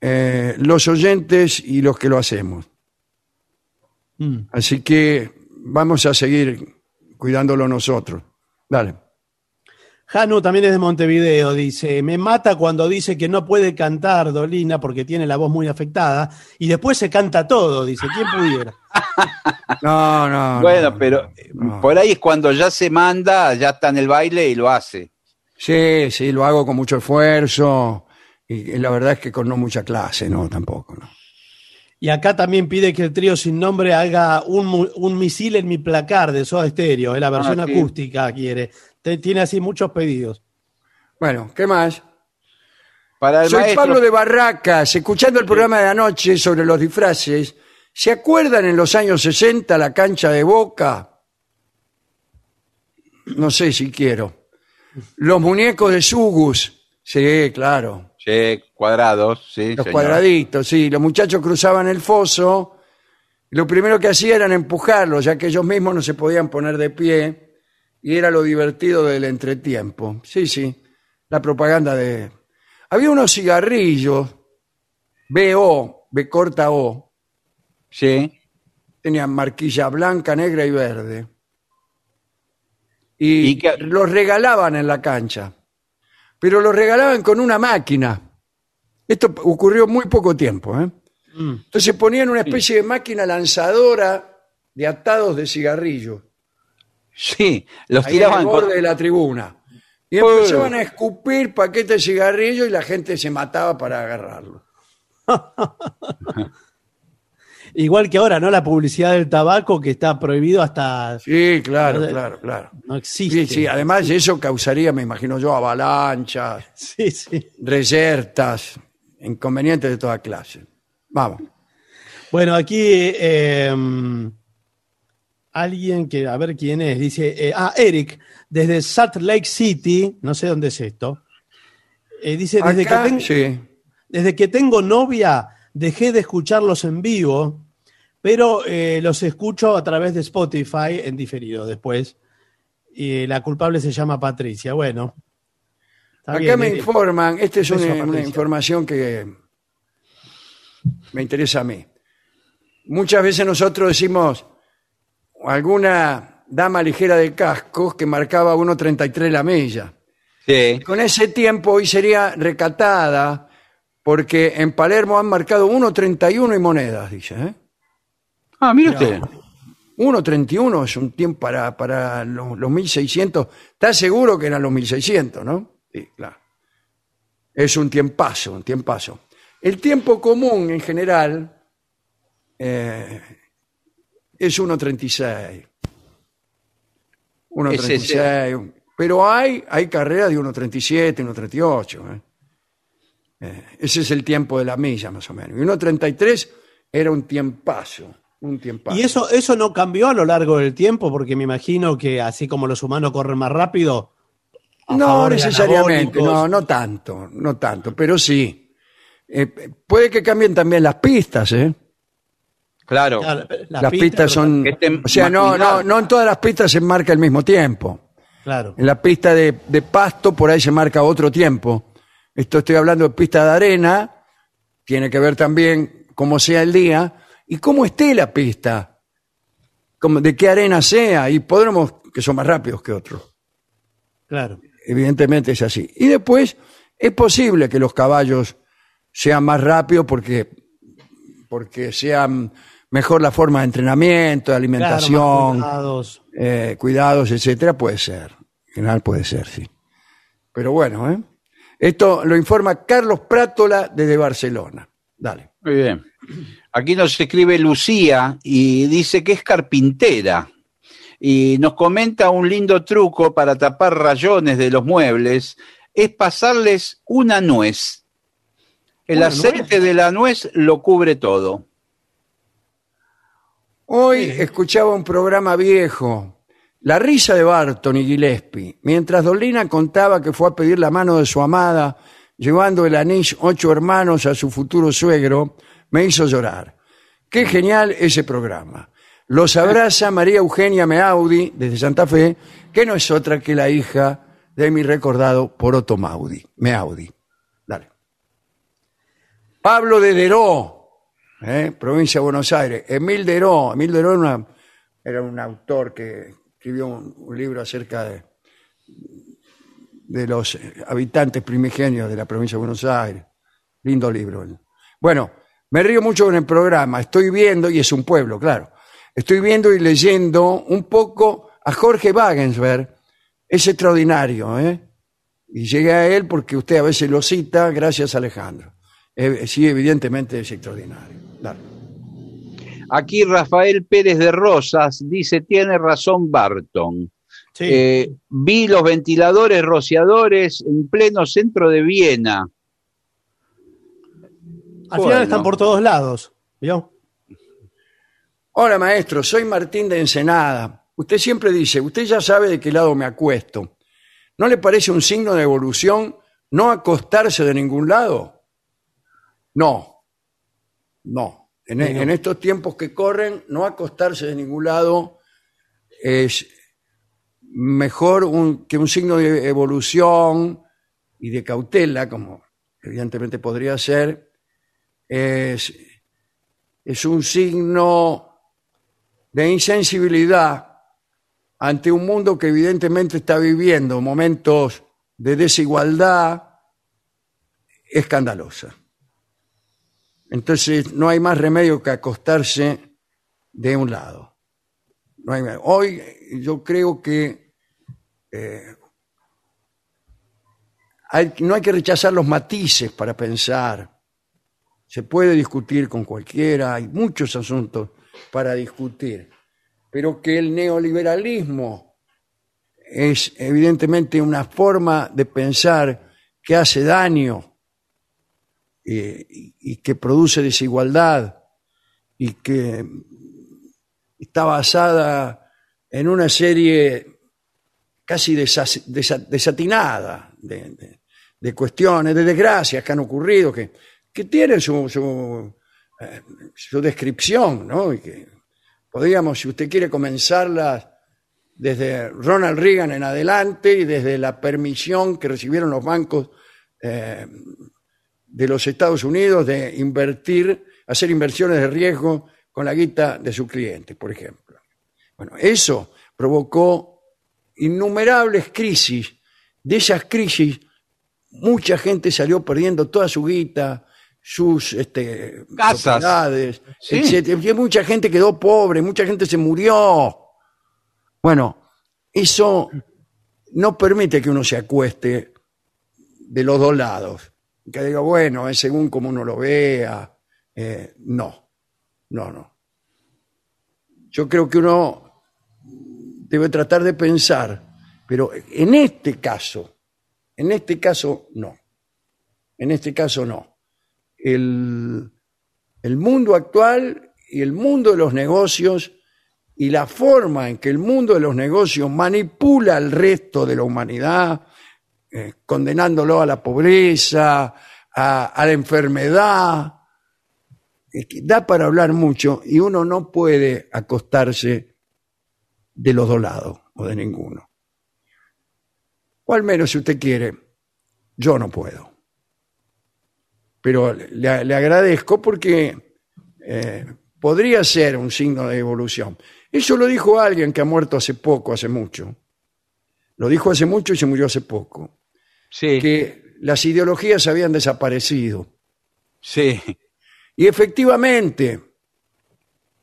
eh, los oyentes y los que lo hacemos. Mm. Así que vamos a seguir cuidándolo nosotros. Dale. Janu también es de Montevideo, dice, me mata cuando dice que no puede cantar Dolina porque tiene la voz muy afectada y después se canta todo, dice, ¿quién pudiera? No, no. Bueno, no, pero no. por ahí es cuando ya se manda, ya está en el baile y lo hace. Sí, sí, lo hago con mucho esfuerzo y, y la verdad es que con no mucha clase, no, tampoco. No. Y acá también pide que el trío sin nombre haga un, un misil en mi placar de Soda Stereo, es la versión Ah, sí. acústica quiere. Tiene así muchos pedidos. Bueno, ¿qué más? Para el Soy maestro, Pablo de Barracas, escuchando el programa de anoche sobre los disfraces. ¿Se acuerdan en los años 60 la cancha de Boca? No sé si quiero. Los muñecos de Sugus. Sí, claro. Sí, cuadrados, sí. Los señor. cuadraditos, sí. Los muchachos cruzaban el foso. y Lo primero que hacían era empujarlos, ya que ellos mismos no se podían poner de pie. Y era lo divertido del entretiempo. Sí, sí. La propaganda de. Había unos cigarrillos. BO, B corta O. Sí. Tenían marquilla blanca, negra y verde. Y, ¿Y los regalaban en la cancha. Pero los regalaban con una máquina. Esto ocurrió muy poco tiempo. ¿eh? Mm. Entonces ponían una especie de máquina lanzadora de atados de cigarrillos Sí, los ahí tiraban con- borde de la tribuna. Y empezaban a escupir paquetes de cigarrillos y la gente se mataba para agarrarlo. Igual que ahora, ¿no? La publicidad del tabaco que está prohibido hasta... Sí, claro, claro, claro. No existe. Sí, sí, además eso causaría, me imagino yo, avalanchas, Sí, sí. reyertas, inconvenientes de toda clase. Vamos. Bueno, aquí eh, alguien que, a ver quién es, dice, eh, ah, Eric, desde Salt Lake City, no sé dónde es esto, eh, dice, desde que, ten- sí. desde que tengo novia, dejé de escucharlos en vivo, pero eh, los escucho a través de Spotify en diferido después. Y la culpable se llama Patricia. Bueno. Está Acá bien, me eh, informan, esta es una, información que me interesa a mí. Muchas veces nosotros decimos alguna dama ligera de cascos que marcaba 1.33 la milla. Sí. Con ese tiempo hoy sería recatada porque en Palermo han marcado 1.31 y monedas, dice. ¿eh? Ah, mire usted. 1.31 es un tiempo para, para los, los 1600. ¿Está seguro que eran los 1600, no? Sí, claro. Es un tiempazo, un tiempazo. El tiempo común en general eh, es 1.36. 1.36. Pero hay, hay carreras de 1.37, 1.38. ¿eh? Eh, ese es el tiempo de la milla, más o menos. Y 1.33 era un tiempazo. Un tiempazo. Y eso, eso no cambió a lo largo del tiempo, porque me imagino que así como los humanos corren más rápido. No necesariamente, no, no tanto, no tanto, pero sí. Eh, puede que cambien también las pistas, ¿eh? Claro. Claro, Las, pistas, son... O sea, no, no, no en todas las pistas se marca al mismo tiempo. Claro. En la pista de, de pasto por ahí se marca otro tiempo. Esto estoy hablando de pista de arena, tiene que ver también cómo sea el día y cómo esté la pista, como de qué arena sea, y podremos que son más rápidos que otros. Claro. Evidentemente es así. Y después es posible que los caballos sean más rápidos porque, porque sean mejor la forma de entrenamiento, de Claro, alimentación, cuidados. eh, cuidados, etcétera, puede ser. En general puede ser, sí. Pero bueno, ¿eh? Esto lo informa Carlos Prátola desde Barcelona. Dale. Muy bien. Aquí nos escribe Lucía y dice que es carpintera. Y nos comenta un lindo truco para tapar rayones de los muebles, es pasarles una nuez. El ¿Una aceite de la nuez lo cubre todo. Hoy escuchaba un programa viejo, La risa de Barton y Gillespie, mientras Dolina contaba que fue a pedir la mano de su amada, llevando el anís ocho hermanos a su futuro suegro, me hizo llorar. Qué genial ese programa. Los abraza María Eugenia Meaudi, desde Santa Fe, que no es otra que la hija de mi recordado Poroto Maudi, Meaudi. Dale. Pablo de Deró, ¿eh? provincia de Buenos Aires. Emil Deró. Emil Deró era, un autor que escribió un, libro acerca de, de los habitantes primigenios de la provincia de Buenos Aires. Lindo libro. Bueno, me río mucho con el programa. Estoy viendo, y es un pueblo, claro. Estoy viendo y leyendo un poco a Jorge Wagensberg. Es extraordinario, ¿eh? Y llegué a él porque usted a veces lo cita, gracias Alejandro. Eh, sí, evidentemente es extraordinario. Dale. Aquí Rafael Pérez de Rosas dice, tiene razón Barton. Sí. Eh, vi los ventiladores rociadores en pleno centro de Viena. Al bueno. final están por todos lados. ¿vio? Hola maestro, soy Martín de Ensenada. Usted siempre dice, usted ya sabe de qué lado me acuesto. ¿No le parece un signo de evolución no acostarse de ningún lado? No, no. En, no. en estos tiempos que corren, no acostarse de ningún lado es mejor un- que un signo de evolución y de cautela, como evidentemente podría ser, es, es un signo de insensibilidad ante un mundo que evidentemente está viviendo momentos de desigualdad escandalosa. Entonces no hay más remedio que acostarse de un lado. No hay- hoy yo creo que eh, no hay que rechazar los matices para pensar. Se puede discutir con cualquiera, hay muchos asuntos para discutir, pero que el neoliberalismo es evidentemente una forma de pensar que hace daño eh, y, que produce desigualdad y que está basada en una serie casi desatinada de, cuestiones, de desgracias que han ocurrido, que, que tienen su, eh, su descripción, ¿no? Y que podríamos, si usted quiere, comenzarlas desde Ronald Reagan en adelante y desde la permisión que recibieron los bancos eh, de los Estados Unidos de invertir, hacer inversiones de riesgo con la guita de sus clientes, por ejemplo. Bueno, eso provocó innumerables crisis. De esas crisis, mucha gente salió perdiendo toda su guita, sus este, Casas. propiedades, Sí. etcétera. Y mucha gente quedó pobre, mucha gente se murió. Bueno, eso no permite que uno se acueste de los dos lados. Que diga, bueno, es según como uno lo vea. Eh, no, no, no. Yo creo que uno debe tratar de pensar, pero en este caso, en este caso no. En este caso no. El, mundo actual y el mundo de los negocios y la forma en que el mundo de los negocios manipula al resto de la humanidad, eh, condenándolo a la pobreza, a, la enfermedad, que da para hablar mucho y uno no puede acostarse de los dos lados o de ninguno. O al menos si usted quiere, yo no puedo. Pero le, le agradezco porque eh, podría ser un signo de evolución. Eso lo dijo alguien que ha muerto hace poco, hace mucho. Lo dijo hace mucho y se murió hace poco. Sí, Que las ideologías habían desaparecido. sí. Y efectivamente,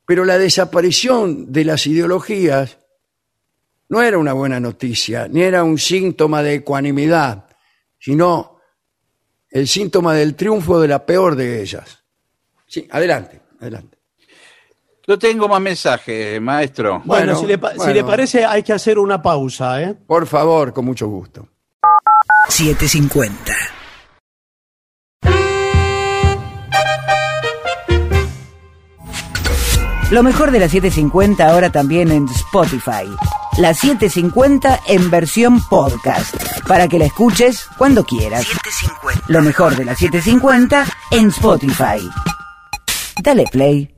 Pero la desaparición de las ideologías no era una buena noticia, ni era un síntoma de ecuanimidad, sino el síntoma del triunfo de la peor de ellas. Sí, adelante, adelante. Yo tengo más mensajes, maestro. Bueno, Bueno, si, le, pa- si bueno. le parece, hay que hacer una pausa, ¿eh? Por favor, con mucho gusto. 750. Lo mejor de la 750 ahora también en Spotify. La 750 en versión podcast. Para que la escuches cuando quieras. 750. Lo mejor de la 750 en Spotify. Dale play.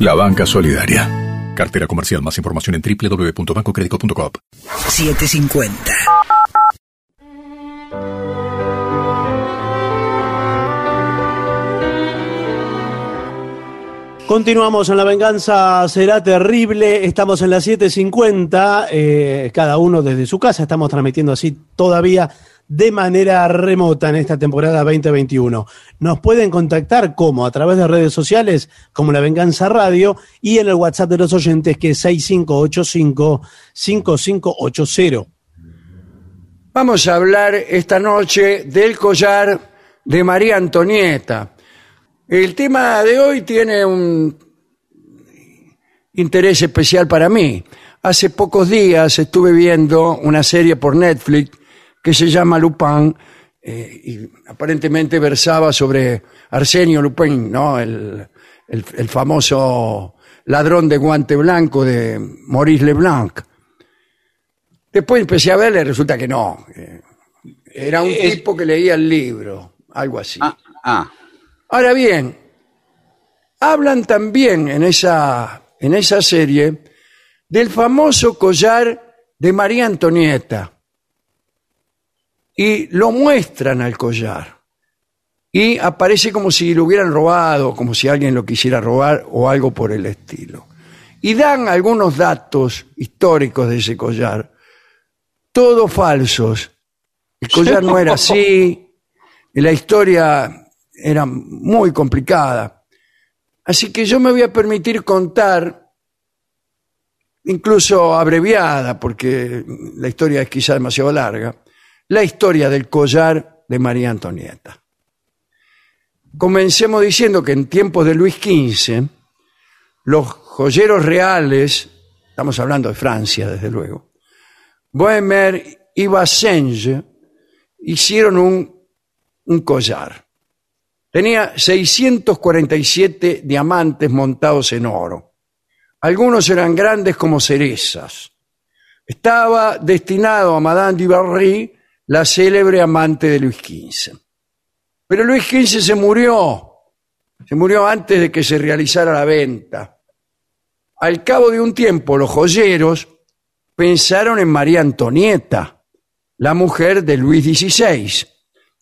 la banca solidaria. Cartera comercial. Más información en www.bancocredico.com. 750. Continuamos en La Venganza Será Terrible. Estamos en las 7.50, eh, cada uno desde su casa. Estamos transmitiendo así todavía de manera remota en esta temporada 2021. Nos pueden contactar como a través de redes sociales, como La Venganza Radio, y en el WhatsApp de los oyentes que es 6585-5580. Vamos a hablar esta noche del collar de María Antonieta. El tema de hoy tiene un interés especial para mí. Hace pocos días estuve viendo una serie por Netflix que se llama Lupin eh, y aparentemente versaba sobre Arsenio Lupin, ¿no? el, el- el famoso ladrón de guante blanco de Maurice Leblanc. Después empecé a verle y resulta que no. eh, Era un Es- tipo que leía el libro, algo así. Ah, ah. Ahora bien, hablan también en esa, en esa serie del famoso collar de María Antonieta. Y lo muestran al collar. Y aparece como si lo hubieran robado, como si alguien lo quisiera robar o algo por el estilo. Y dan algunos datos históricos de ese collar, todos falsos. El collar no era así, la historia era muy complicada. Así que yo me voy a permitir contar, incluso abreviada, porque la historia es quizá demasiado larga, la historia del collar de María Antonieta. Comencemos diciendo que en tiempos de Luis XV, los joyeros reales, estamos hablando de Francia desde luego, Bohemer y Bassenge hicieron un, un collar. Tenía 647 diamantes montados en oro. Algunos eran grandes como cerezas. Estaba destinado a Madame du Barry, la célebre amante de Luis XV. Pero Luis XV se murió. Se murió antes de que se realizara la venta. Al cabo de un tiempo, los joyeros pensaron en María Antonieta, la mujer de Luis XVI,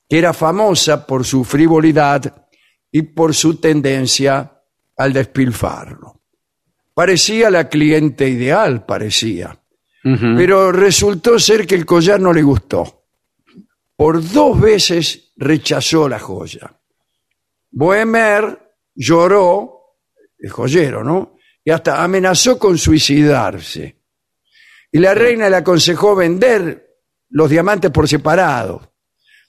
que era famosa por su frivolidad y por su tendencia al despilfarro. Parecía la cliente ideal, parecía. Pero resultó ser que el collar no le gustó. Por dos veces rechazó la joya. Bohemer lloró, el joyero, ¿no? Y hasta amenazó con suicidarse. Y la reina le aconsejó vender los diamantes por separado,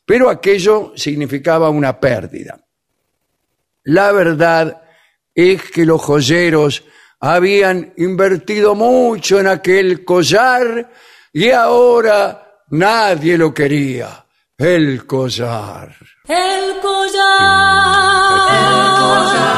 pero aquello significaba una pérdida. La verdad es que los joyeros habían invertido mucho en aquel collar y ahora nadie lo quería. El collar. El collar. El collar.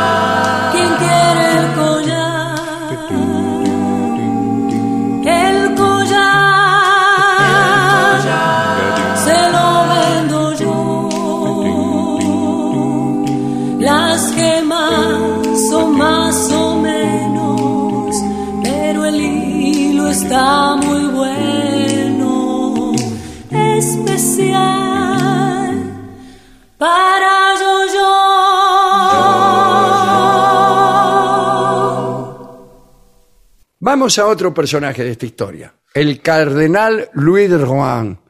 Vamos a otro personaje de esta historia. El cardenal Louis de Rohan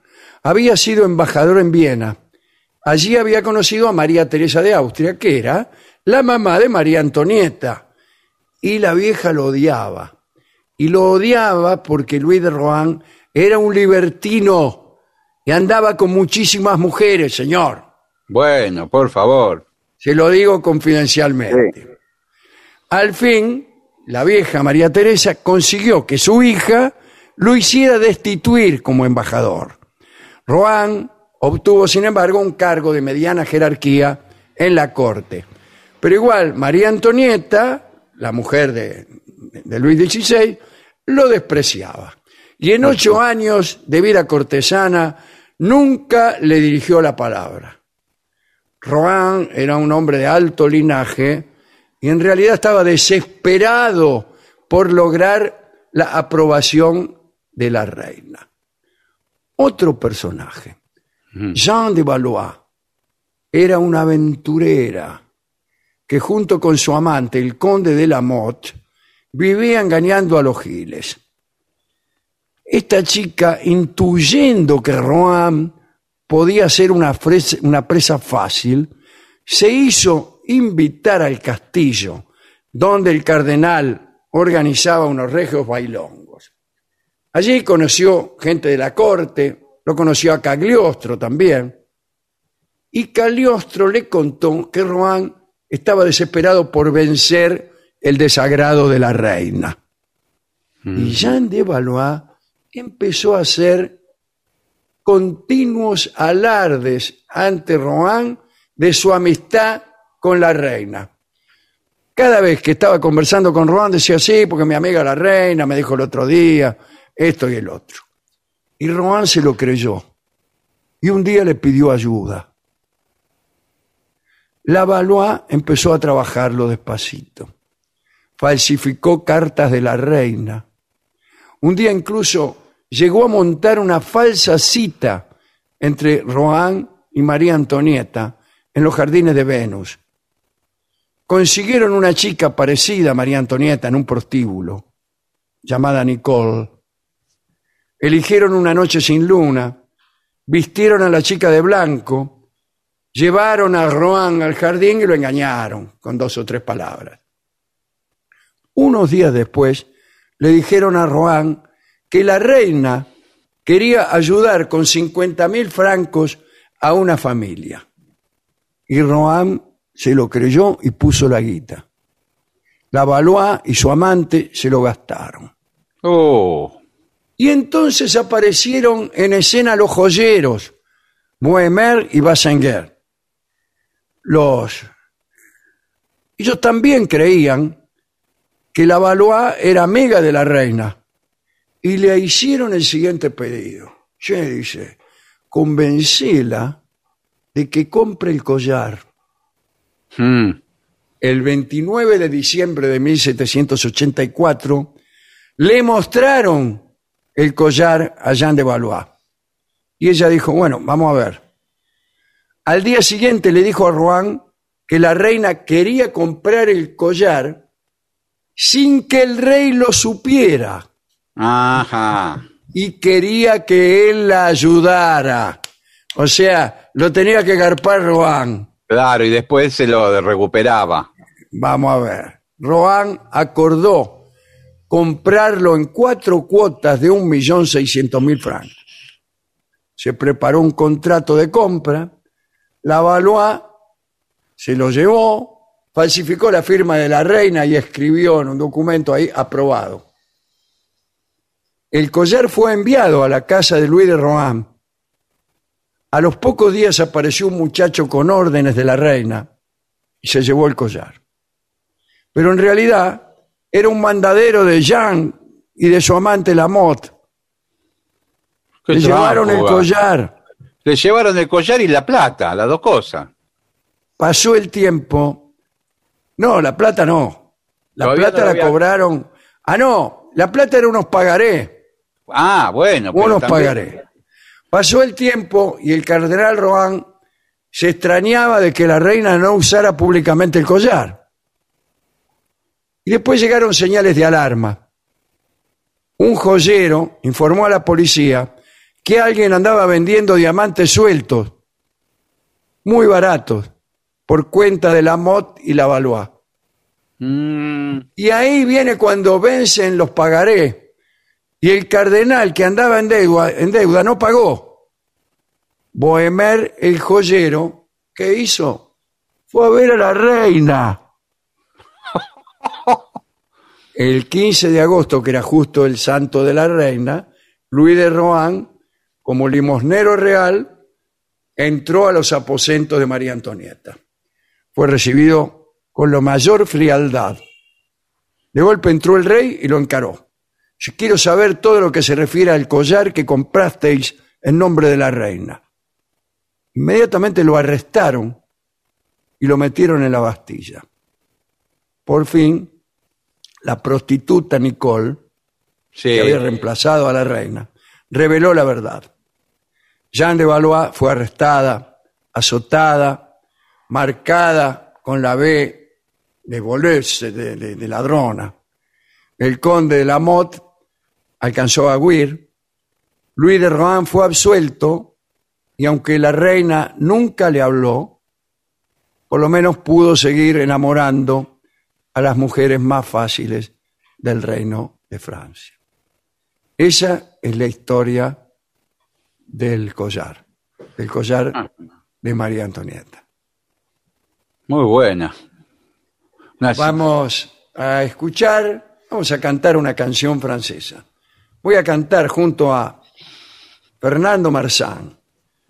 había sido embajador en Viena. Allí había conocido a María Teresa de Austria, que era la mamá de María Antonieta. Y la vieja lo odiaba. Y lo odiaba porque Louis de Rohan era un libertino y andaba con muchísimas mujeres, señor. Bueno, por favor. Se lo digo confidencialmente. Al fin, la vieja María Teresa consiguió que su hija lo hiciera destituir como embajador. Rohan obtuvo, sin embargo, un cargo de mediana jerarquía en la corte. Pero igual, María Antonieta, la mujer de, de Luis XVI, lo despreciaba. Y en ocho años de vida cortesana, nunca le dirigió la palabra. Rohan era un hombre de alto linaje y en realidad estaba desesperado por lograr la aprobación de la reina. Otro personaje, Jean de Valois, era una aventurera que junto con su amante, el conde de la Motte, vivía engañando a los giles. Esta chica, intuyendo que Rohan podía ser una presa fácil, se hizo invitar al castillo, donde el cardenal organizaba unos regios bailongos. Allí conoció gente de la corte, lo conoció a Cagliostro también, y Cagliostro le contó que Rohan estaba desesperado por vencer el desagrado de la reina. Y Jean de Valois empezó a hacer continuos alardes ante Rohan de su amistad con la reina. Cada vez que estaba conversando con Rohan decía, sí, porque mi amiga la reina me dijo el otro día esto y el otro. Y Rohan se lo creyó. Y un día le pidió ayuda. La Valois empezó a trabajarlo despacito. Falsificó cartas de la reina. Un día incluso llegó a montar una falsa cita entre Rohan y María Antonieta en los jardines de Venus. Consiguieron una chica parecida a María Antonieta en un prostíbulo, llamada Nicole. Eligieron una noche sin luna, vistieron a la chica de blanco, llevaron a Rohan al jardín y lo engañaron con dos o tres palabras. Unos días después le dijeron a Rohan que la reina quería ayudar con 50 mil francos a una familia. Y Rohan se lo creyó y puso la guita. La Valois y su amante se lo gastaron. Oh, Y entonces aparecieron en escena los joyeros, Bohemer y Bassenger. Los... Ellos también creían que la Valois era amiga de la reina y le hicieron el siguiente pedido. Che, dice, convencela de que compre el collar. Mm, El 29 de diciembre de 1784 le mostraron el collar a Jean de Valois. Y ella dijo, bueno, vamos a ver. Al día siguiente le dijo a Rohan que la reina quería comprar el collar sin que el rey lo supiera ajá. y quería que él la ayudara. O sea, lo tenía que garpar Rohan. Claro, y después se lo recuperaba. Vamos a ver. Rohan acordó comprarlo en cuatro cuotas de un millón seiscientos mil francos. Se preparó un contrato de compra, la Valois se lo llevó, falsificó la firma de la reina y escribió en un documento ahí aprobado. El collar fue enviado a la casa de Luis de Rohan. A los pocos días apareció un muchacho con órdenes de la reina y se llevó el collar. Pero en realidad era un mandadero de Jean y de su amante Lamotte. Qué Le llevaron el collar. Le llevaron el collar y la plata, las dos cosas. Pasó el tiempo. No, la plata no. La Todavía plata no la había- cobraron. Ah, no, la plata era unos pagaré. Ah, bueno. pero Unos también- pagaré. Pasó el tiempo y el cardenal Rohan se extrañaba de que la reina no usara públicamente el collar. Y después llegaron señales de alarma. Un joyero informó a la policía que alguien andaba vendiendo diamantes sueltos, muy baratos, por cuenta de la Mot y la Valois. Mm, Y ahí viene cuando vencen los pagaré. Y el cardenal que andaba en deuda, en deuda no pagó. Bohemer, el joyero, ¿qué hizo? Fue a ver a la reina. El 15 de agosto, que era justo el santo de la reina, Luis de Rohan, como limosnero real, entró a los aposentos de María Antonieta. Fue recibido con la mayor frialdad. De golpe entró el rey y lo encaró. Yo quiero saber todo lo que se refiere al collar que comprasteis en nombre de la reina. Inmediatamente lo arrestaron y lo metieron en la Bastilla. Por fin, la prostituta Nicole, sí. que había reemplazado a la reina, reveló la verdad. Jeanne de Valois fue arrestada, azotada, marcada con la B de voleuse, de, de- de ladrona. El conde de Lamotte alcanzó a huir. Luis de Rohan fue absuelto y aunque la reina nunca le habló, por lo menos pudo seguir enamorando a las mujeres más fáciles del reino de Francia. Esa es la historia del collar, del collar de María Antonieta. Muy buena. Vamos a escuchar, vamos a cantar una canción francesa. Voy a cantar junto a Fernando Marzán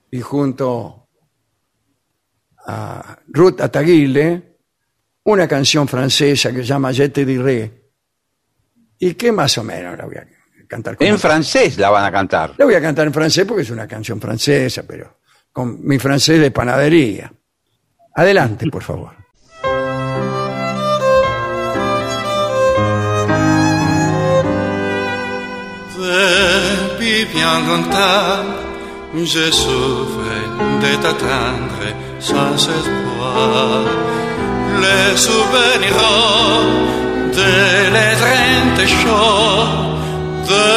y junto a Ruth Ataguile una canción francesa que se llama Je te diré y que más o menos la voy a cantar como En francés la van a cantar. la voy a cantar en francés porque es una canción francesa, pero con mi francés de panadería. Adelante, por favor. Bien longtemps, je souffre de t'attendre sans espoir. Les souvenirs de l'étreinte chaud de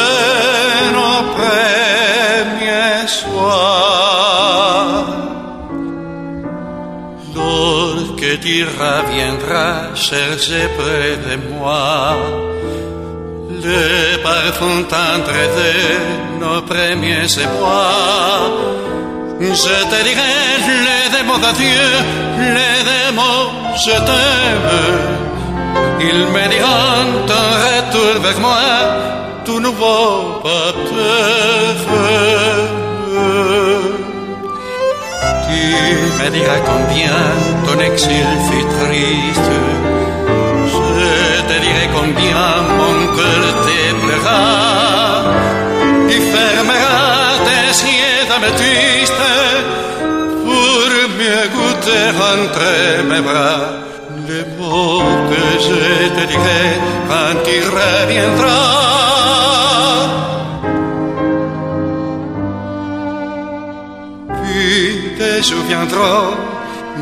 nos premiers soirs. Lorsque tu reviendras chercher près de moi, le parfum tendre de nos premiers ébois. Je te dirai les démons d'adieu, les démons je t'aime. Ils me diront ton retour vers moi, tout nouveau parfum. Tu me diras combien ton exil fut triste. Je te dirai combien te plaira. Tu fermeras tes yeux d'améthyste pour mieux goûter entre mes bras les mots que je te dirai quand tu reviendras. Puis te souviendras,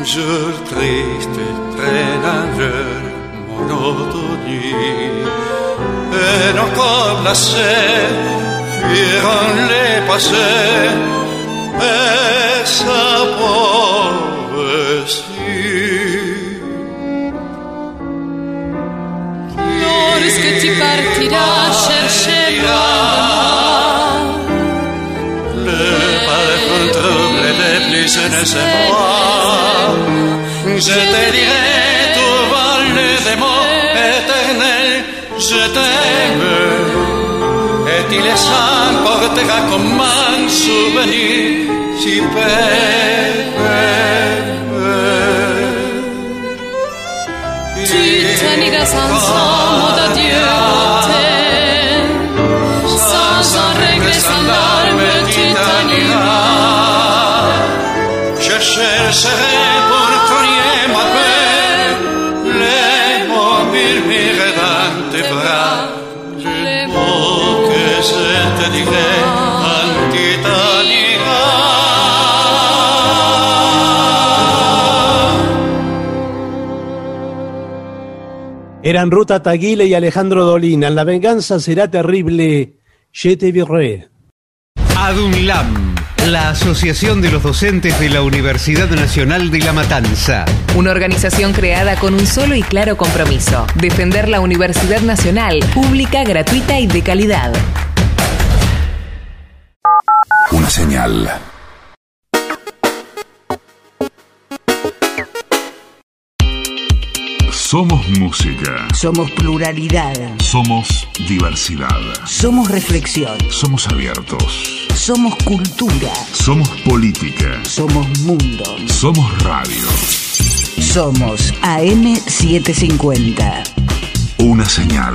jour triste, traîneur, monotonie. Et nos corps glacés fuiront les passés, et sa pauvre Lorsque tu partiras chercher loin Le parfum trouble des plus jeunes émois. Je te dirai y les han Ortega con man souvenir si Titaniga sans son mot d'adieu Sans un regret, sans larmes Titaniga Je chercherai Eran Ruta Taguile y Alejandro Dolina. La venganza será terrible. Je te verrai. ADUNLAM, la Asociación de los Docentes de la Universidad Nacional de La Matanza. Una organización creada con un solo y claro compromiso, defender la Universidad Nacional, pública, gratuita y de calidad. Una señal. Somos música. Somos pluralidad. Somos diversidad. Somos reflexión. Somos abiertos. Somos cultura. Somos política. Somos mundo. Somos radio. Somos AM750. Una señal.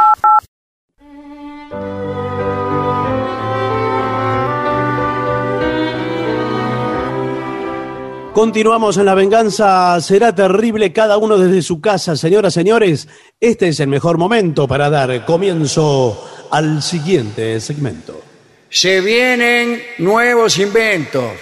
Continuamos en La Venganza Será Terrible, cada uno desde su casa. Señoras, señores, este es el mejor momento para dar comienzo al siguiente segmento. Se vienen nuevos inventos.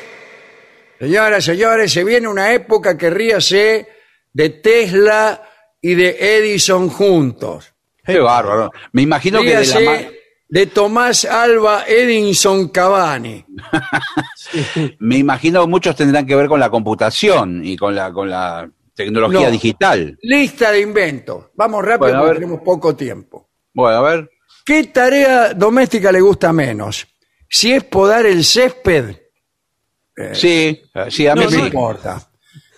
Señoras, señores, se viene una época que ríase de Tesla y de Edison juntos. Qué bárbaro. Me imagino que de la de Tomás Alba Edison Cavani. me imagino que muchos tendrán que ver con la computación y con la, con la tecnología No. digital. Lista de inventos. Vamos rápido Bueno, porque tenemos poco tiempo. Bueno, a ver. ¿Qué tarea doméstica le gusta menos? Si es podar el césped, Sí, sí, a mí no sí. me importa.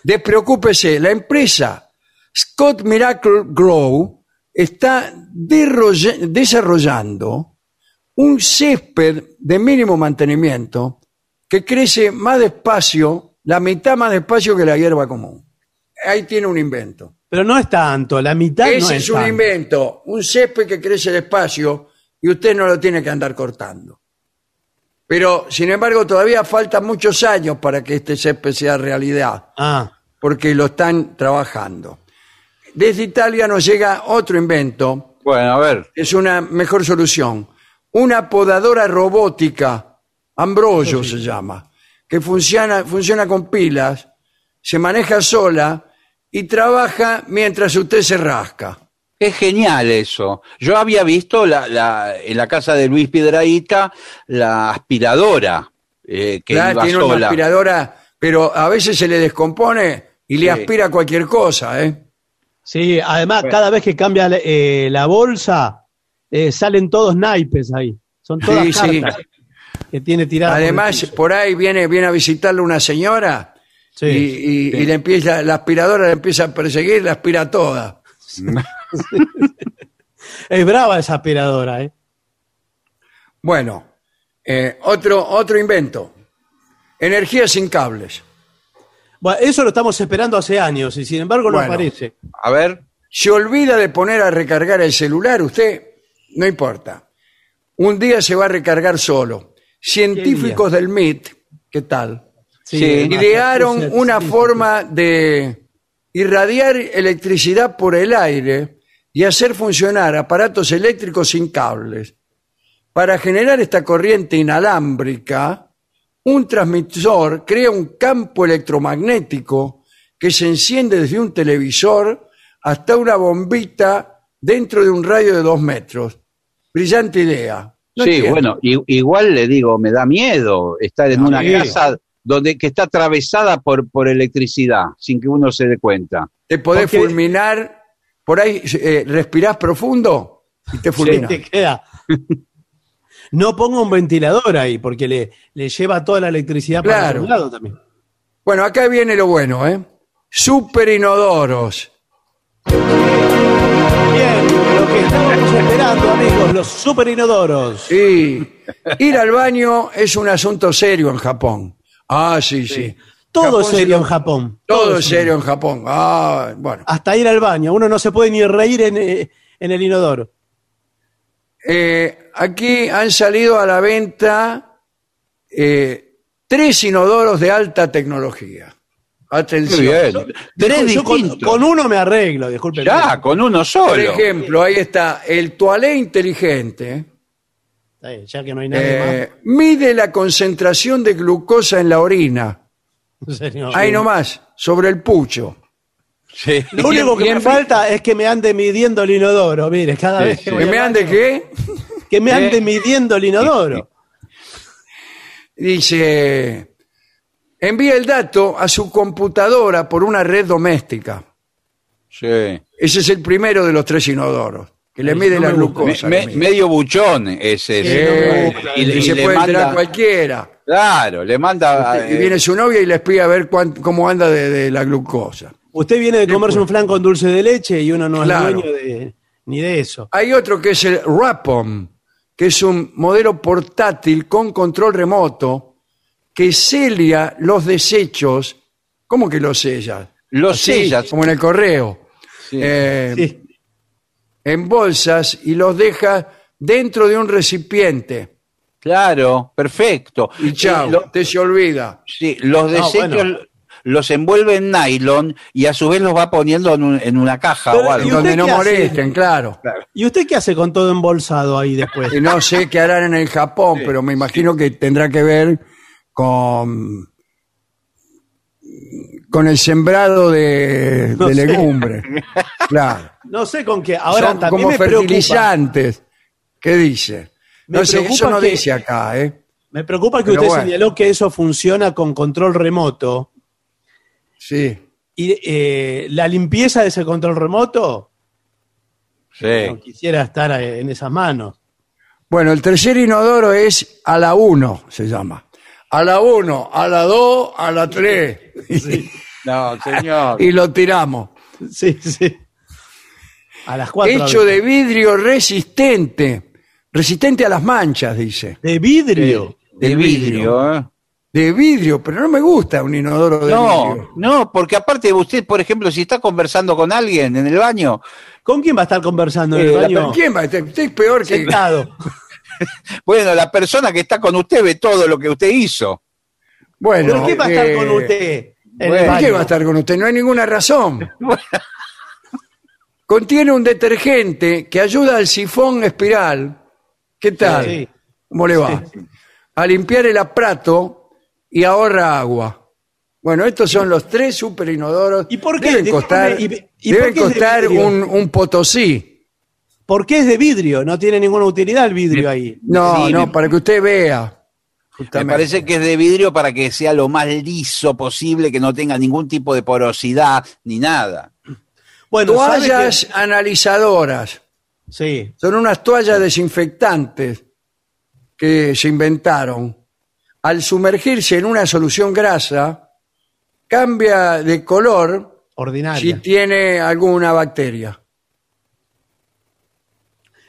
Despreocúpese, la empresa Scott Miracle Grow está desarrollando un césped de mínimo mantenimiento que crece más despacio, la mitad más despacio que la hierba común. Ahí tiene un invento. Pero no es tanto, la mitad Ese no es, es, un tanto. invento, un césped que crece despacio y usted no lo tiene que andar cortando. Pero, sin embargo, todavía faltan muchos años para que este césped sea realidad, Ah, porque lo están trabajando. Desde Italia nos llega otro invento, Bueno, a ver. es una mejor solución. Una podadora robótica, Ambrosio se llama, que funciona, funciona con pilas, se maneja sola y trabaja mientras usted se rasca. Es genial eso. Yo había visto la, la- en la casa de Luis Piedraíta la aspiradora eh, que Claro, iba tiene una aspiradora, pero a veces se le descompone y le Sí. aspira cualquier cosa, ¿eh? sí, además, cada vez que cambia eh, la bolsa, eh, salen todos naipes ahí. Son todas Sí, sí. cartas que tiene tiradas. Además, por ahí viene, viene a visitarle una señora Sí, y, y- y le empieza, la aspiradora le empieza a perseguir, la aspira toda. es brava esa aspiradora, ¿eh? Bueno, eh, otro, otro invento. Energía sin cables. Bueno, eso lo estamos esperando hace años y sin embargo no Bueno. aparece. A ver. Se olvida de poner a recargar el celular, usted, no importa. Un día se va a recargar solo. Científicos del MIT, ¿qué tal? Sí. Idearon una forma de irradiar electricidad por el aire y hacer funcionar aparatos eléctricos sin cables. Para generar esta corriente inalámbrica, un transmisor crea un campo electromagnético que se enciende desde un televisor hasta una bombita dentro de un radio de dos metros. Brillante idea. No sí, entiendo. bueno, igual le digo, me da miedo estar en No, una sí. casa donde que está atravesada por, por electricidad, sin que uno se dé cuenta. Te podés Porque- fulminar, por ahí eh, respirás profundo y te Sí, fulminas. te queda. No ponga un ventilador ahí porque le, le lleva toda la electricidad para Claro. otro lado también. Bueno, acá viene lo bueno, ¿eh? superinodoros. Bien, lo que estábamos esperando, amigos, los super inodoros. Y ir al baño es un asunto serio en Japón. Ah, sí, sí. Todo es se serio en Japón. Todo es serio en Japón. Ah, bueno. Hasta ir al baño. Uno no se puede ni reír en, eh, en el inodoro. Eh, aquí han salido a la venta eh, tres inodoros de alta tecnología. Atención. Tres Yo con, distintos. con uno me arreglo, disculpen. Ya, con uno Por solo. ejemplo, ahí está el toalé inteligente. Ya que no hay nadie eh, mide la concentración de glucosa en la orina. más. Señor. Ahí nomás, sobre el pucho. Sí. Lo único que me falta es que me ande midiendo el inodoro. Mire, cada Sí, vez sí. que, voy ¿Que me baño, ande qué? Que me ande ¿Eh? midiendo el inodoro. Dice, envía el dato a su computadora por una red doméstica. Sí. Ese es el primero de los tres inodoros, que le mide no la me gusta. Me- glucosa. me- medio buchón ese. Sí, ese. no me gusta. y, le- y y se le puede enterar manda, cualquiera. Claro, le manda. y eh, viene su novia y le espía a ver cuán- cómo anda de, de la glucosa. Usted viene de comerse un flan con dulce de leche y uno no Claro. es dueño de, ni de eso. Hay otro que es el Rapom, que es un modelo portátil con control remoto que selia los desechos. ¿Cómo que los sella? Los Así, sellas. Como en el correo. Sí. Eh, Sí. En bolsas y los deja dentro de un recipiente. Claro, perfecto. Y chao, Eh, lo- te se olvida. sí, los No, desechos bueno. los envuelve en nylon y a su vez los va poniendo en, un- en una caja Pero, o algo. ¿y Donde no molesten, claro. ¿Y usted qué hace con todo embolsado ahí después? Y no sé qué harán en el Japón, pero me imagino que tendrá que ver con con el sembrado de, No de legumbres. Claro. No sé con qué. Ahora Son también como me preocupa. fertilizantes. ¿Qué dice? Me No sé, eso preocupa no que- dice acá, ¿eh? Me preocupa que Pero usted bueno. señaló que eso funciona con control remoto. Sí. Y eh, la limpieza de ese control remoto, Sí. no quisiera estar eh, en esas manos. Bueno, el tercer inodoro es a la 1, se llama. A la 1, a la 2, a la 3. No, señor. y lo tiramos. Sí, sí. A las cuatro. Hecho de vidrio resistente. Resistente a las manchas, dice. de vidrio. de de vidrio, ¿eh? De vidrio, pero no me gusta un inodoro de No, vidrio. no, porque aparte usted, por ejemplo, si está conversando con alguien en el baño, ¿Con quién va a estar conversando en Eh, el la baño? ¿Quién va? Usted usted es peor que... Sentado. bueno, la persona que está con usted ve todo lo que usted hizo. Bueno, ¿Pero quién va a estar eh, con usted? en el bueno, ¿Por qué va a estar con usted? No hay ninguna razón. Contiene un detergente que ayuda al sifón espiral. ¿Qué tal? Sí. ¿Cómo le va? A limpiar el aprato y ahorra agua. Bueno, estos son los tres super inodoros. ¿Y por qué? Deben costar, ¿y- y por deben qué un, un potosí. ¿Por qué es de vidrio? No tiene ninguna utilidad el vidrio ahí. No, Sí, no, me- para que usted vea. Me parece que es de vidrio para que sea lo más liso posible, que no tenga ningún tipo de porosidad ni nada. Bueno, ¿sabe Toallas analizadoras. Sí. Son unas toallas desinfectantes que se inventaron. Al sumergirse en una solución grasa, cambia de color si Ordinaria. tiene alguna bacteria.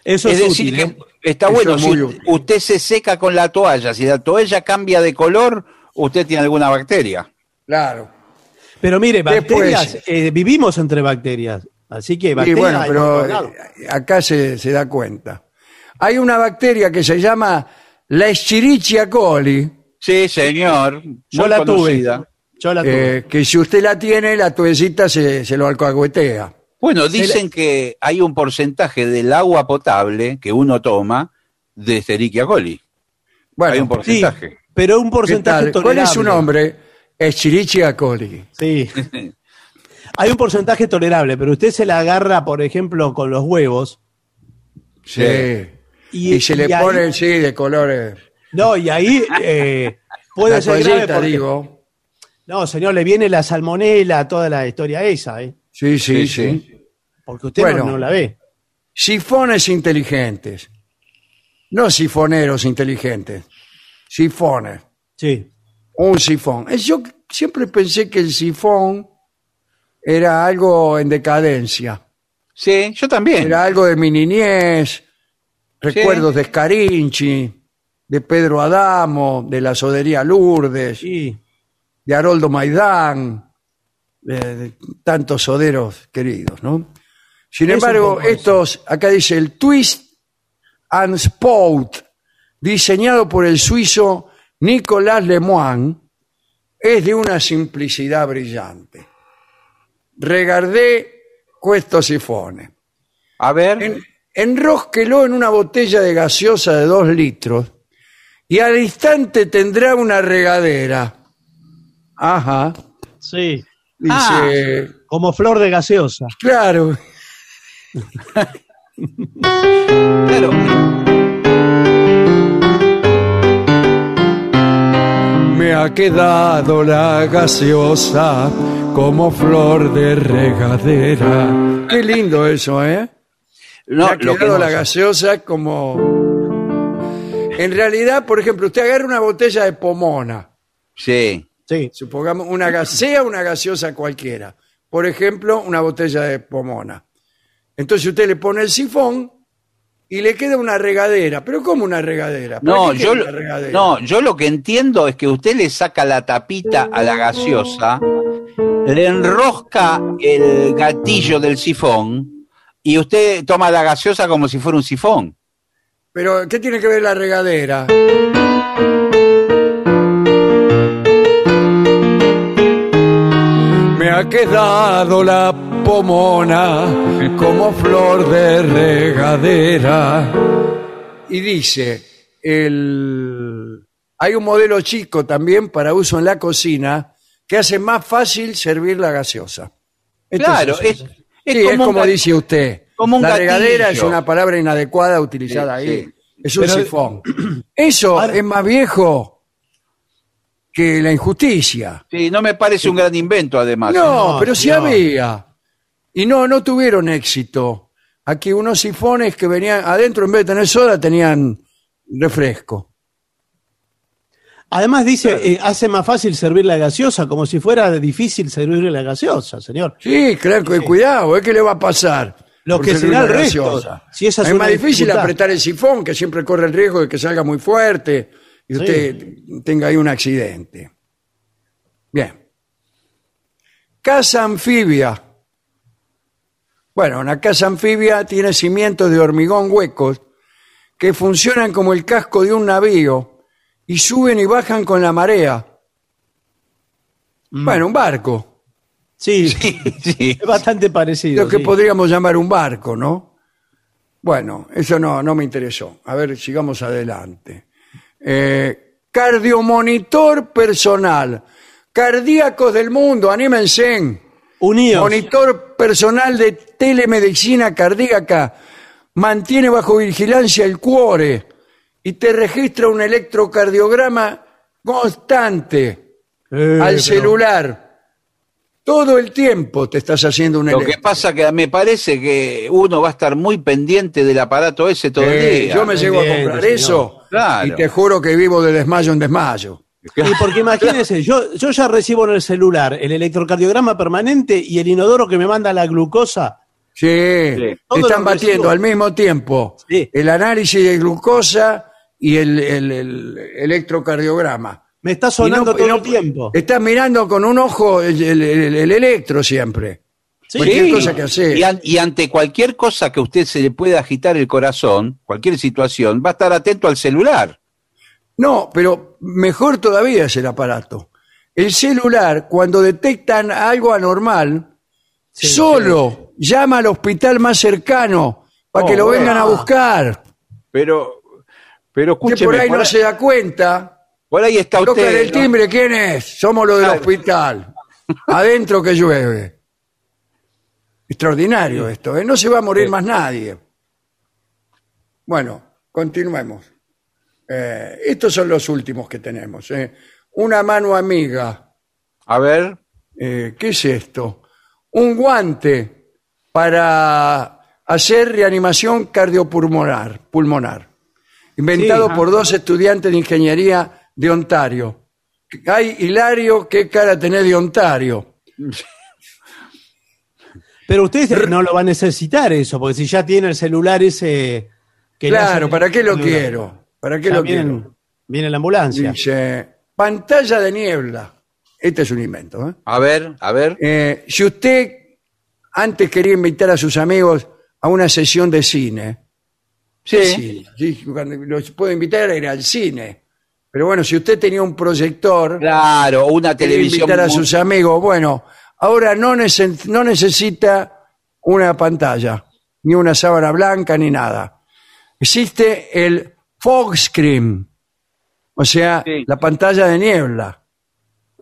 Eso es, es decir, útil, ¿eh? que está Eso bueno, es si útil. usted se seca con la toalla, si la toalla cambia de color, usted tiene alguna bacteria. Claro. Pero mire, bacterias, eh, vivimos entre bacterias. Así que Y bacterias bueno, hay por pero eh, acá se, se da cuenta. Hay una bacteria que se llama la Escherichia coli, Sí, señor. Yo la conocida. tuve. Yo la tuve. eh, que si usted la tiene, la tuecita se, se lo alcahuetea. Bueno, dicen que hay un porcentaje del agua potable que uno toma de Escherichia coli. Bueno, hay un sí, porcentaje. pero un ¿qué porcentaje tal? ¿Cuál es su tolerable. nombre? Escherichia coli. Sí. Hay un porcentaje tolerable, pero usted se la agarra, por ejemplo, con los huevos. Sí. Y, Y, se le y ahí- pone, sí, de colores. No, y ahí eh, puede la ser grave toallita, porque- digo. No, señor, le viene la salmonela, toda la historia esa, ¿eh? Sí, sí, Sí, sí. Porque usted no- Bueno. no, la ve. Sifones inteligentes. No sifoneros inteligentes. Sifones. Sí. Un sifón. Eh, Yo siempre pensé que el sifón era algo en decadencia. Sí, yo también. Era algo de mi niñez, recuerdos de Scarinci, de Pedro Adamo, de la Sodería Lourdes, Sí. de Haroldo Maidán, de, de tantos soderos queridos, ¿no? Sin Es embargo, eso. estos, acá dice el Twist and Spout, diseñado por el suizo Nicolas Lemoine, es de una simplicidad brillante. Regardé questo sifone. A ver. En- enrósquelo en una botella de gaseosa de dos litros y al instante tendrá una regadera. Ajá. Sí. Dice, Como flor de gaseosa. claro, Claro. me ha quedado la gaseosa como flor de regadera. Qué lindo eso, ¿eh? me ha lo que quedado no la sé. gaseosa como... En realidad, por ejemplo, usted agarra una botella de pomona. Sí. Sí. supongamos una gas- sea una gaseosa cualquiera, por ejemplo, una botella de pomona. Entonces usted le pone el sifón y le queda una regadera. ¿Pero cómo una regadera? ¿Para No qué yo, una regadera? no, yo lo que entiendo es que usted le saca la tapita a la gaseosa, le enrosca el gatillo del sifón y usted toma la gaseosa como si fuera un sifón. Pero ¿qué tiene que ver la regadera? Ha quedado la pomona como flor de regadera. Y dice, el... hay un modelo chico también para uso en la cocina que hace más fácil servir la gaseosa. Claro, es, es sí, es como, un como dice usted. como un la gatillo. regadera es una palabra inadecuada utilizada Sí, ahí. sí. Es un Pero- sifón. Eso Ahora- es más viejo que la injusticia. Sí, no me parece un gran invento además. No, no, pero sí no. había. Y no, no tuvieron éxito. Aquí unos sifones que venían adentro, en vez de tener soda, tenían refresco. Además dice, eh, hace más fácil servir la gaseosa, como si fuera difícil servir la gaseosa, señor. Sí, claro, que cuidado, ¿eh? ¿qué le va a pasar? Lo que servir será el resto. gaseosa? Si esa es más difícil dificultad. apretar el sifón, que siempre corre el riesgo de que salga muy fuerte y Sí. usted tenga ahí un accidente. Bien. Casa anfibia. Bueno, una casa anfibia tiene cimientos de hormigón huecos que funcionan como el casco de un navío y suben y bajan con la marea. Bueno, un barco. Sí, Sí. es bastante parecido. Lo que sí. podríamos llamar un barco, ¿no? Bueno, eso no, no me interesó. A ver, sigamos adelante. Eh, cardiomonitor personal. Cardíacos del mundo, anímense. Unidos. Monitor personal de telemedicina cardíaca. Mantiene bajo vigilancia el cuore y te registra un electrocardiograma constante Eh, al pero- celular. Todo el tiempo te estás haciendo un Lo que pasa que me parece que uno va a estar muy pendiente del aparato ese todo el Eh, día. yo me llego a comprar señor. eso Claro. y te juro que vivo de desmayo en desmayo. Y porque imagínense, yo, yo ya recibo en el celular el electrocardiograma permanente y el inodoro que me manda la glucosa. Sí, están batiendo recibo. al mismo tiempo Sí. el análisis de glucosa y el, el- el electrocardiograma. Me está sonando no- todo no- el tiempo. Estás mirando con un ojo el, el- el- el electro siempre. Sí. Cualquier cosa que hace. Y, an- y ante cualquier cosa que a usted se le pueda agitar el corazón, cualquier situación, va a estar atento al celular. No, pero mejor todavía es el aparato. El celular, cuando detectan algo anormal, solo llama al hospital más cercano para Oh, que lo bueno. vengan a buscar. Pero, pero Que escúcheme, por ahí por, no ahí, se da cuenta. por ahí está Tocan usted. el ¿no? timbre, ¿quién es? Somos los del Claro. hospital. Adentro que llueve. Extraordinario esto, ¿eh? No se va a morir más nadie. Bueno, continuemos. Eh, estos son los últimos que tenemos. ¿eh? Una mano amiga. A ver, Eh, ¿Qué es esto? Un guante para hacer reanimación cardiopulmonar, pulmonar, inventado Sí, por dos estudiantes de ingeniería de Ontario. Ay, Hilario, qué cara tenés de Ontario. Pero usted no lo va a necesitar eso, porque si ya tiene el celular ese... Que Claro, ¿para qué lo celular. quiero? ¿Para qué Ya lo viene, quiero? viene la ambulancia. Dice, pantalla de niebla. Este es un invento. ¿eh? A ver, a ver. Eh, si usted antes quería invitar a sus amigos a una sesión de cine, Sí. sí, cuando los puedo invitar a ir al cine. Pero bueno, si usted tenía un proyector, Claro, una quería televisión. invitar a sus amigos, bueno, ahora no, no necesita una pantalla, ni una sábana blanca, ni nada. Existe el fog screen, o sea, Sí. la pantalla de niebla.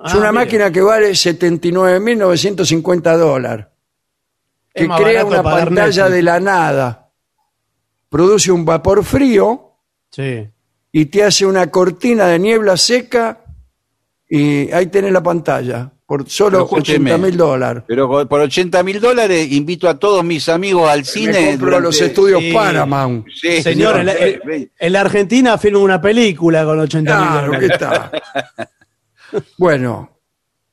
Es Ah, una máquina que vale 79.950 dólares. Es Que crea una pantalla de la nada. Produce un vapor frío Sí. y te hace una cortina de niebla seca y ahí tenés la pantalla por solo escúcheme, 80 mil dólares. Pero por 80 mil dólares invito a todos mis amigos al Me cine. compro durante- los estudios Sí. Paramount. Sí, Señor, en la, en- en la Argentina filma una película con 80 mil Claro, ¿qué está? bueno,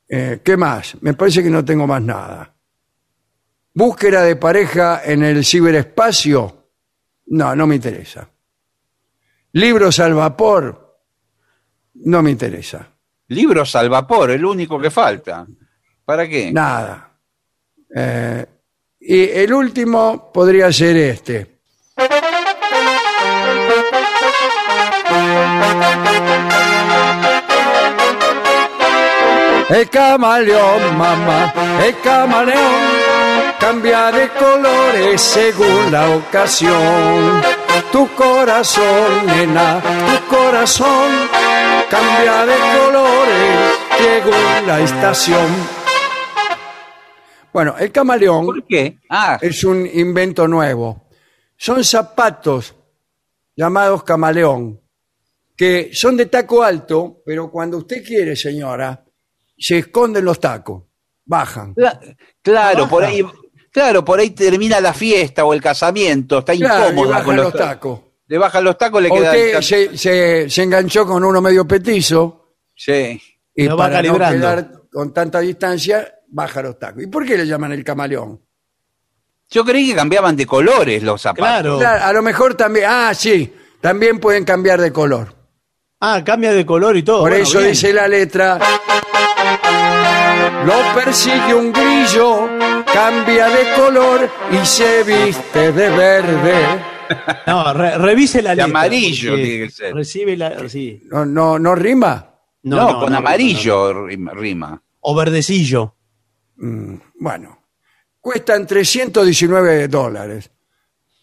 eh, ¿qué más? Me parece que no tengo más nada. Búsqueda de pareja en el ciberespacio. No, no me interesa. Libros al vapor. No me interesa. Libros al vapor, el único que falta. ¿Para qué? Nada. Eh, y el último podría ser este. El camaleón, mamá, el camaleón cambia de colores según la ocasión. Tu corazón, nena, tu corazón cambia de colores según la estación. Bueno, el camaleón ¿Por qué? Ah, es un invento nuevo. Son zapatos llamados camaleón, que son de taco alto, pero cuando usted quiere, señora, se esconden los tacos, bajan. cla- claro, por ahí. Claro, por ahí termina la fiesta o el casamiento, está Claro, y incómoda bajan con los los, tacos. Le bajan los tacos, le O queda. usted se, se- se enganchó con uno medio petizo Sí. y Lo va para no calibrando. quedar con tanta distancia, baja los tacos. ¿Y por qué le llaman el camaleón? Yo creí que cambiaban de colores los zapatos. Claro. Claro, a lo mejor también, ah, sí, también pueden cambiar de color. Ah, cambia de color y todo. Por Bueno, eso bien. dice la letra. Lo persigue un grillo, cambia de color y se viste de verde. No, re- revise la De letra. amarillo tiene que ser. Recibe la. Sí. No, no, no rima. No, con no, amarillo no, no. rima- rima. O verdecillo. Mm, Bueno, cuestan 319 dólares.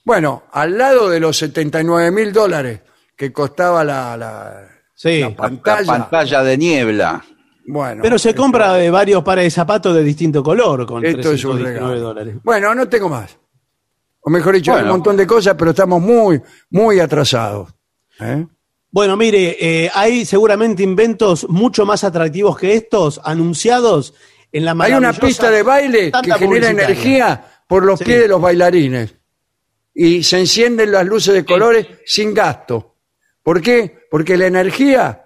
Bueno, al lado de los 79 mil dólares que costaba la, la- Sí. la pantalla. La pantalla de niebla. Bueno, Pero se compra de varios pares de zapatos de distinto color con Esto es un 319 regalo. dólares. Bueno, no tengo más. O mejor dicho, hay un montón de cosas, pero estamos muy, muy atrasados. ¿eh? Bueno, mire, eh, hay seguramente inventos mucho más atractivos que estos anunciados en la Hay una pista de baile que genera energía por los Sí. pies de los bailarines. Y se encienden las luces de colores sin gasto. ¿Por qué? Porque la energía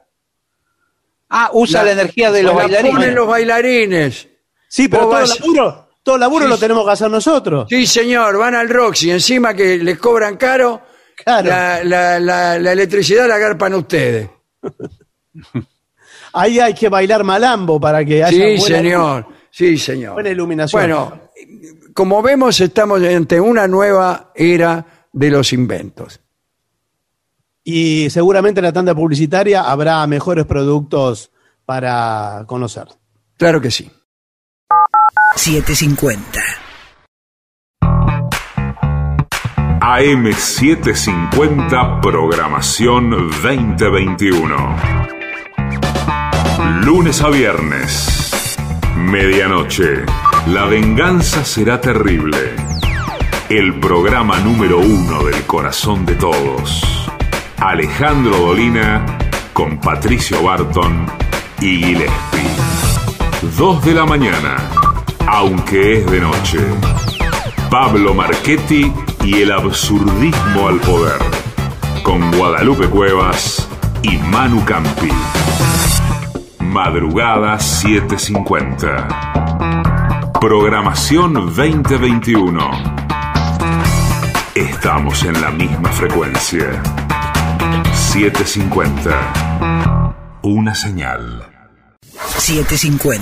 Ah, usa la, energía de los la bailarines. ponen los bailarines. Sí, pero todo vas- laburo, todo laburo Sí, lo tenemos que hacer nosotros. Sí, señor, van al Roxy. Encima que les cobran caro, Claro. la, la- la- la electricidad la agarpan ustedes. Ahí hay que bailar malambo para que haya Sí, buena- señor. Sí, señor. Buena iluminación. Bueno, como vemos, estamos ante una nueva era de los inventos. Y seguramente en la tanda publicitaria habrá mejores productos para conocer. Claro que sí. 750. AM750 Programación 2021. Lunes a viernes. Medianoche. La venganza será terrible. El programa número uno del corazón de todos. Alejandro Dolina con Patricio Barton y Gillespie. Dos de la mañana, aunque es de noche. Pablo Marchetti y el absurdismo al poder. Con Guadalupe Cuevas y Manu Campi. Madrugada 750. Programación 2021. Estamos en la misma frecuencia. 750. Una señal. 750.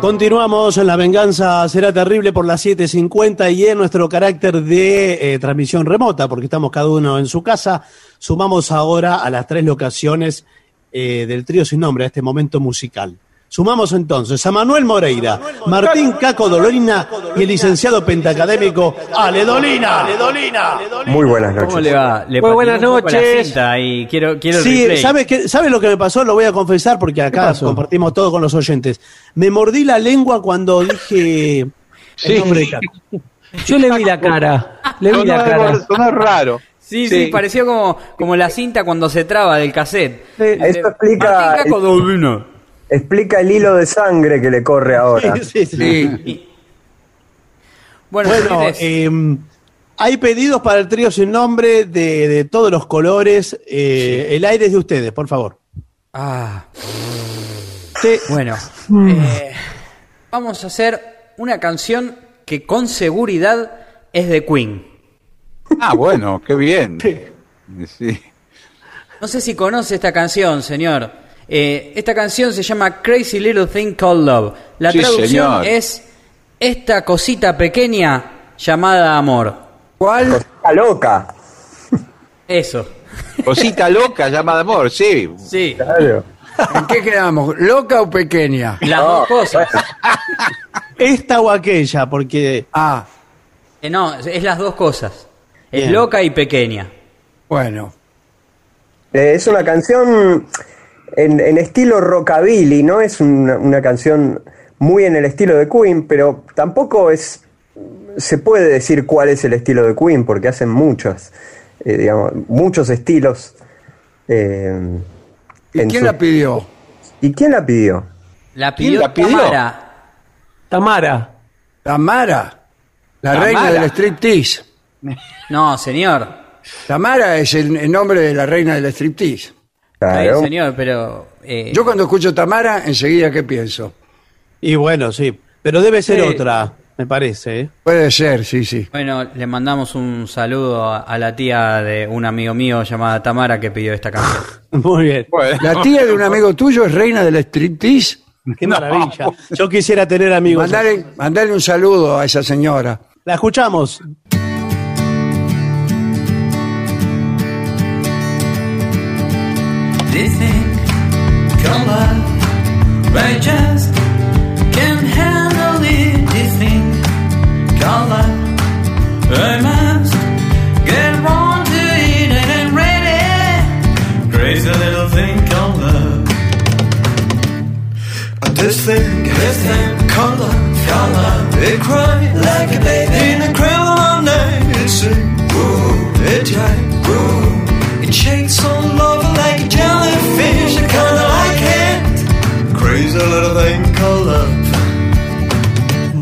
Continuamos en La Venganza Será Terrible por las 7.50 y en nuestro carácter de eh, transmisión remota, porque estamos cada uno en su casa, sumamos ahora a las tres locaciones eh, del trío sin nombre, a este momento musical. Sumamos entonces a Manuel Moreira, Martín Caco Dolorina y el licenciado pentacadémico Ale Dolina. Muy buenas noches. ¿Cómo le va? Le Muy buenas noches. y quiero, quiero el Sí. ¿sabes, qué, ¿sabes lo que me pasó? Lo voy a confesar porque acá compartimos todo con los oyentes. Me mordí la lengua cuando dije el nombre de Caco. Yo le vi la cara. Le vi la cara. raro. Sí, sí, pareció como, como la cinta cuando se traba del cassette. Esto explica, Martín Caco Dolina. Explica el hilo de sangre que le corre ahora. Sí, sí, sí. Bueno, eh, hay pedidos para el trío sin nombre de, de todos los colores. Eh, El aire es de ustedes, por favor. Ah. Sí. Bueno, Mm. eh, vamos a hacer una canción que con seguridad es de Queen. Ah, bueno, qué bien. Sí. No sé si conoce esta canción, señor. Eh, esta canción se llama Crazy Little Thing Called Love. La Sí, traducción señor. es esta cosita pequeña llamada amor. ¿Cuál? Está loca. Eso. Cosita loca llamada amor, sí. Sí. Claro. ¿En qué quedamos? ¿Loca o pequeña? Las dos cosas. Esta o aquella, porque Ah, Eh, no, es las dos cosas. Es Bien. loca y pequeña. bueno. Eh, es una canción en, en estilo rockabilly, no es una, una canción muy en el estilo de Queen, pero tampoco es se puede decir cuál es el estilo de Queen porque hacen muchos, eh, digamos, muchos estilos. eh, ¿Y quién su- la pidió? ¿Y quién la pidió? La ¿Quién pidió, la pidió? Tamara. Tamara. Tamara, la Tamara. reina del striptease. No, señor. Tamara es el, el nombre de la reina del striptease. Señor, pero... eh, Yo cuando escucho Tamara, enseguida, ¿qué pienso? Y bueno, sí. Pero debe ser Sí. otra, me parece. ¿eh? Puede ser, sí, sí. Bueno, le mandamos un saludo a, a la tía de un amigo mío llamada Tamara que pidió esta canción. Muy bien. Bueno. La tía de un amigo tuyo es reina del striptease. Qué maravilla. Yo quisiera tener amigos. Mandale, mandale un saludo a esa señora. La escuchamos. They think color, I just can't handle it. They think color, I must get on to it and I'm ready. Crazy little thing called love. This thing, this thing called love. It cried like a baby in a cradle all night. It sing, it jive, woo. It shakes all a jellyfish. I kinda like it. Crazy little thing called love.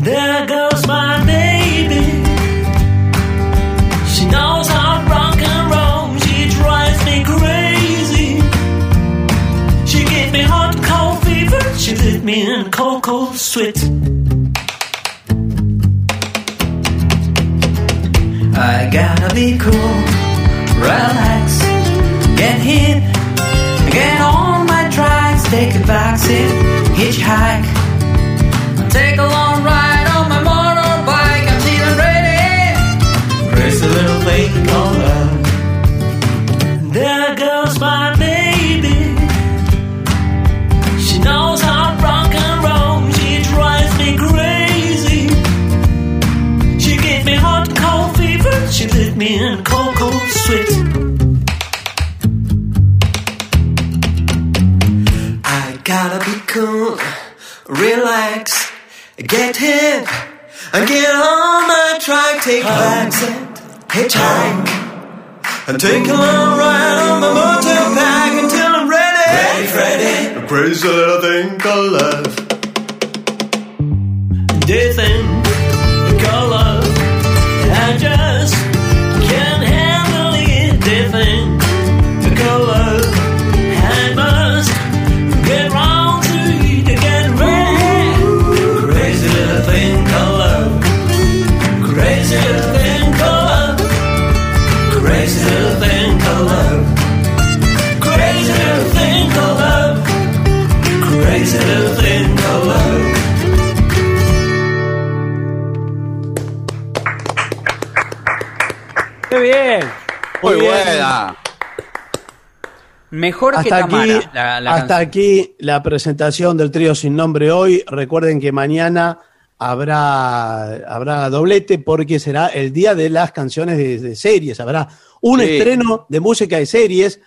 There goes my baby. She knows to rock and roll. She drives me crazy. She gave me hot cold fever. She lit me in cold, cold sweat. I gotta be cool, relax, get hit, take a backseat, hitchhike, take a long ride on my motorbike. I'm feeling ready. Crazy little thing called love. There goes my baby. She knows how to rock and roll. She drives me crazy. She gave me hot and cold fever. She lit me in cold, cold sweat. Relax, get hit, and get on my track. Take a backseat, hitchhike, and take a long ride on my motorbike until I'm ready. Ready, ready. A crazy little thing called love. Thing called ¡Qué bien! Muy bien. buena. Mejor que Hasta aquí, Tamara. la- la hasta canción. aquí la presentación del trío sin nombre hoy. Recuerden que mañana habrá, habrá doblete porque será el día de las canciones de, de series. Habrá un Sí. estreno de música de series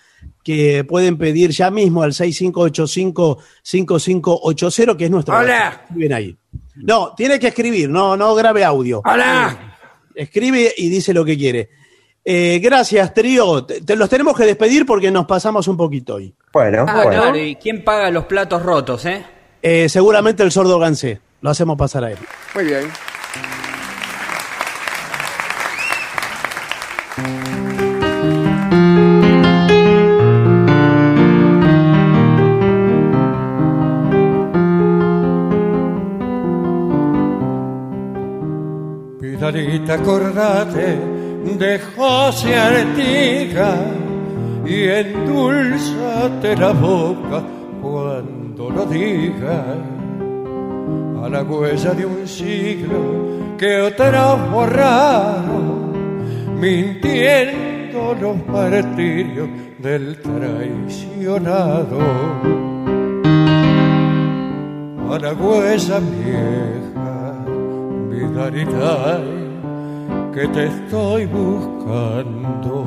que pueden pedir ya mismo al 6585-5580, que es nuestro. Hola. Bien ahí. No, tiene que escribir, no, no grabe audio. Hola. Escribe y dice lo que quiere. Eh, gracias, trío. Te, te los tenemos que despedir porque nos pasamos un poquito hoy. Bueno, Ah, bueno. claro, ¿y quién paga los platos rotos, eh? Eh, seguramente el sordo Gansé. Lo hacemos pasar a él. Muy bien. Vidalita, acordate de Artiga y endulzate la boca cuando lo diga a la huella de un siglo que otros borraron, mintiendo los martirios del traicionado. A la huella vieja, Vidalita, que te estoy buscando.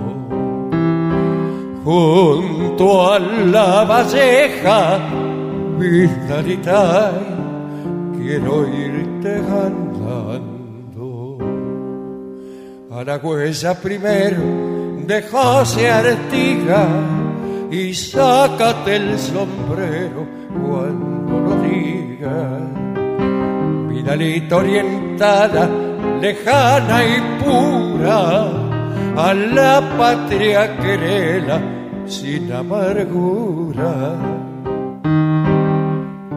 Junto a la valleja, Vidalita, quiero irte andando. A la huella primero de Artiga y sácate el sombrero cuando lo diga. Vidalita orientada, lejana y pura, a la patria querela sin amargura.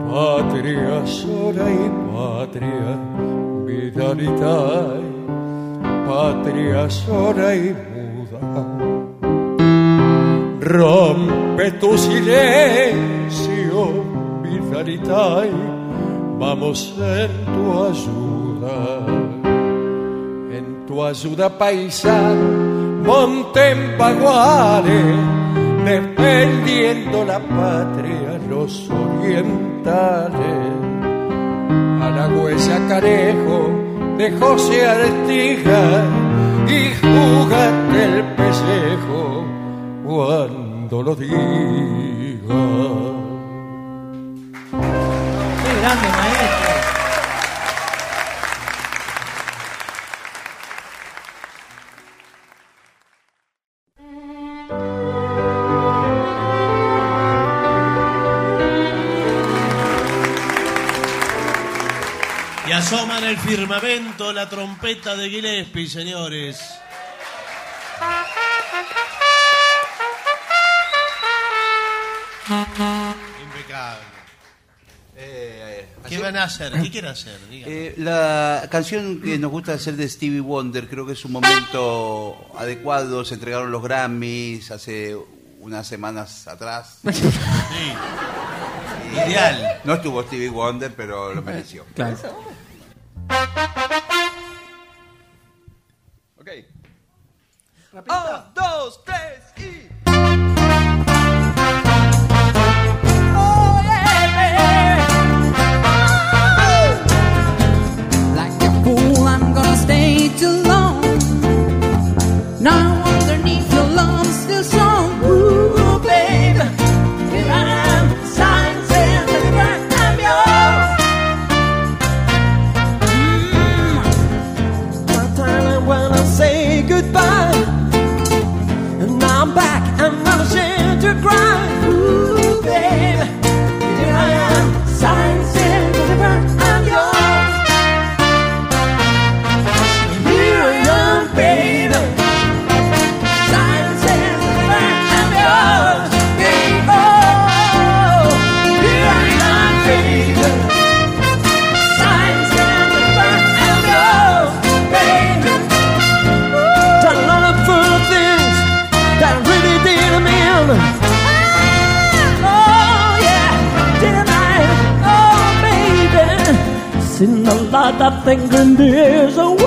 Patria sola y patria, Vidalita, patria sola y muda. Rompe tu silencio, Vidalita, vamos en tu ayuda. En tu ayuda paisano, monte en paguares, defendiendo la patria, los orientales. A la huella carejo de José Artiga y júgate el pellejo cuando lo diga. Asoma en el firmamento la trompeta de Gillespie, señores. Impecable. ¿Qué van a hacer? ¿Qué quieren hacer? Eh, la canción que nos gusta hacer de Stevie Wonder, creo que es un momento adecuado. Se entregaron los Grammys hace unas semanas atrás. Ideal. No estuvo Stevie Wonder, pero lo mereció. Claro. Ok. Un, dos, tres y. that thing in the air.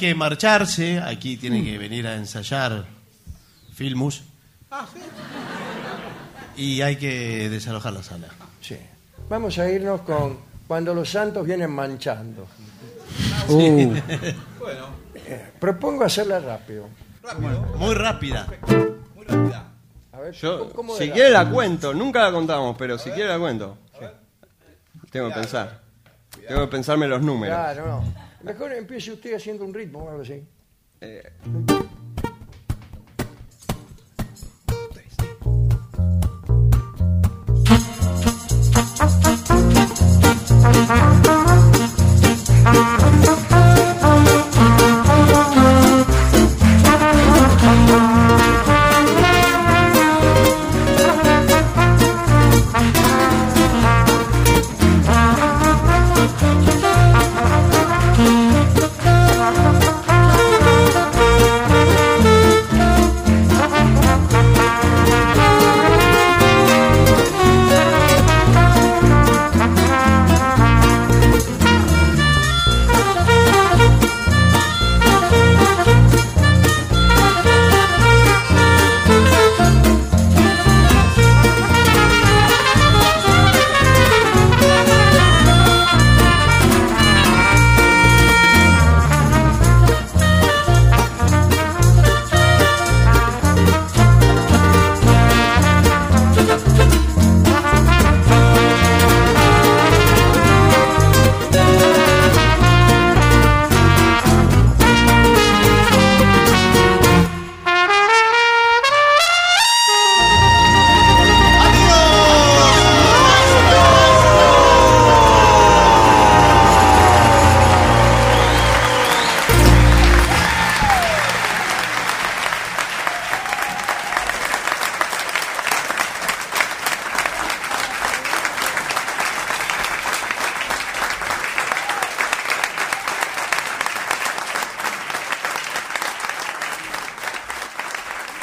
Que marcharse. Aquí tiene que venir a ensayar Filmus. Y hay que desalojar la sala. Sí. Vamos a irnos con Cuando los santos vienen manchando. Uh. Eh, propongo hacerla rápido. Muy rápida. A ver, Yo, ¿cómo si quiere la cuento, nunca la contamos, pero si quiere la cuento. Tengo que pensar. Tengo que pensarme los números. Claro, no. Mejor empiece usted haciendo un ritmo o algo así. Eh,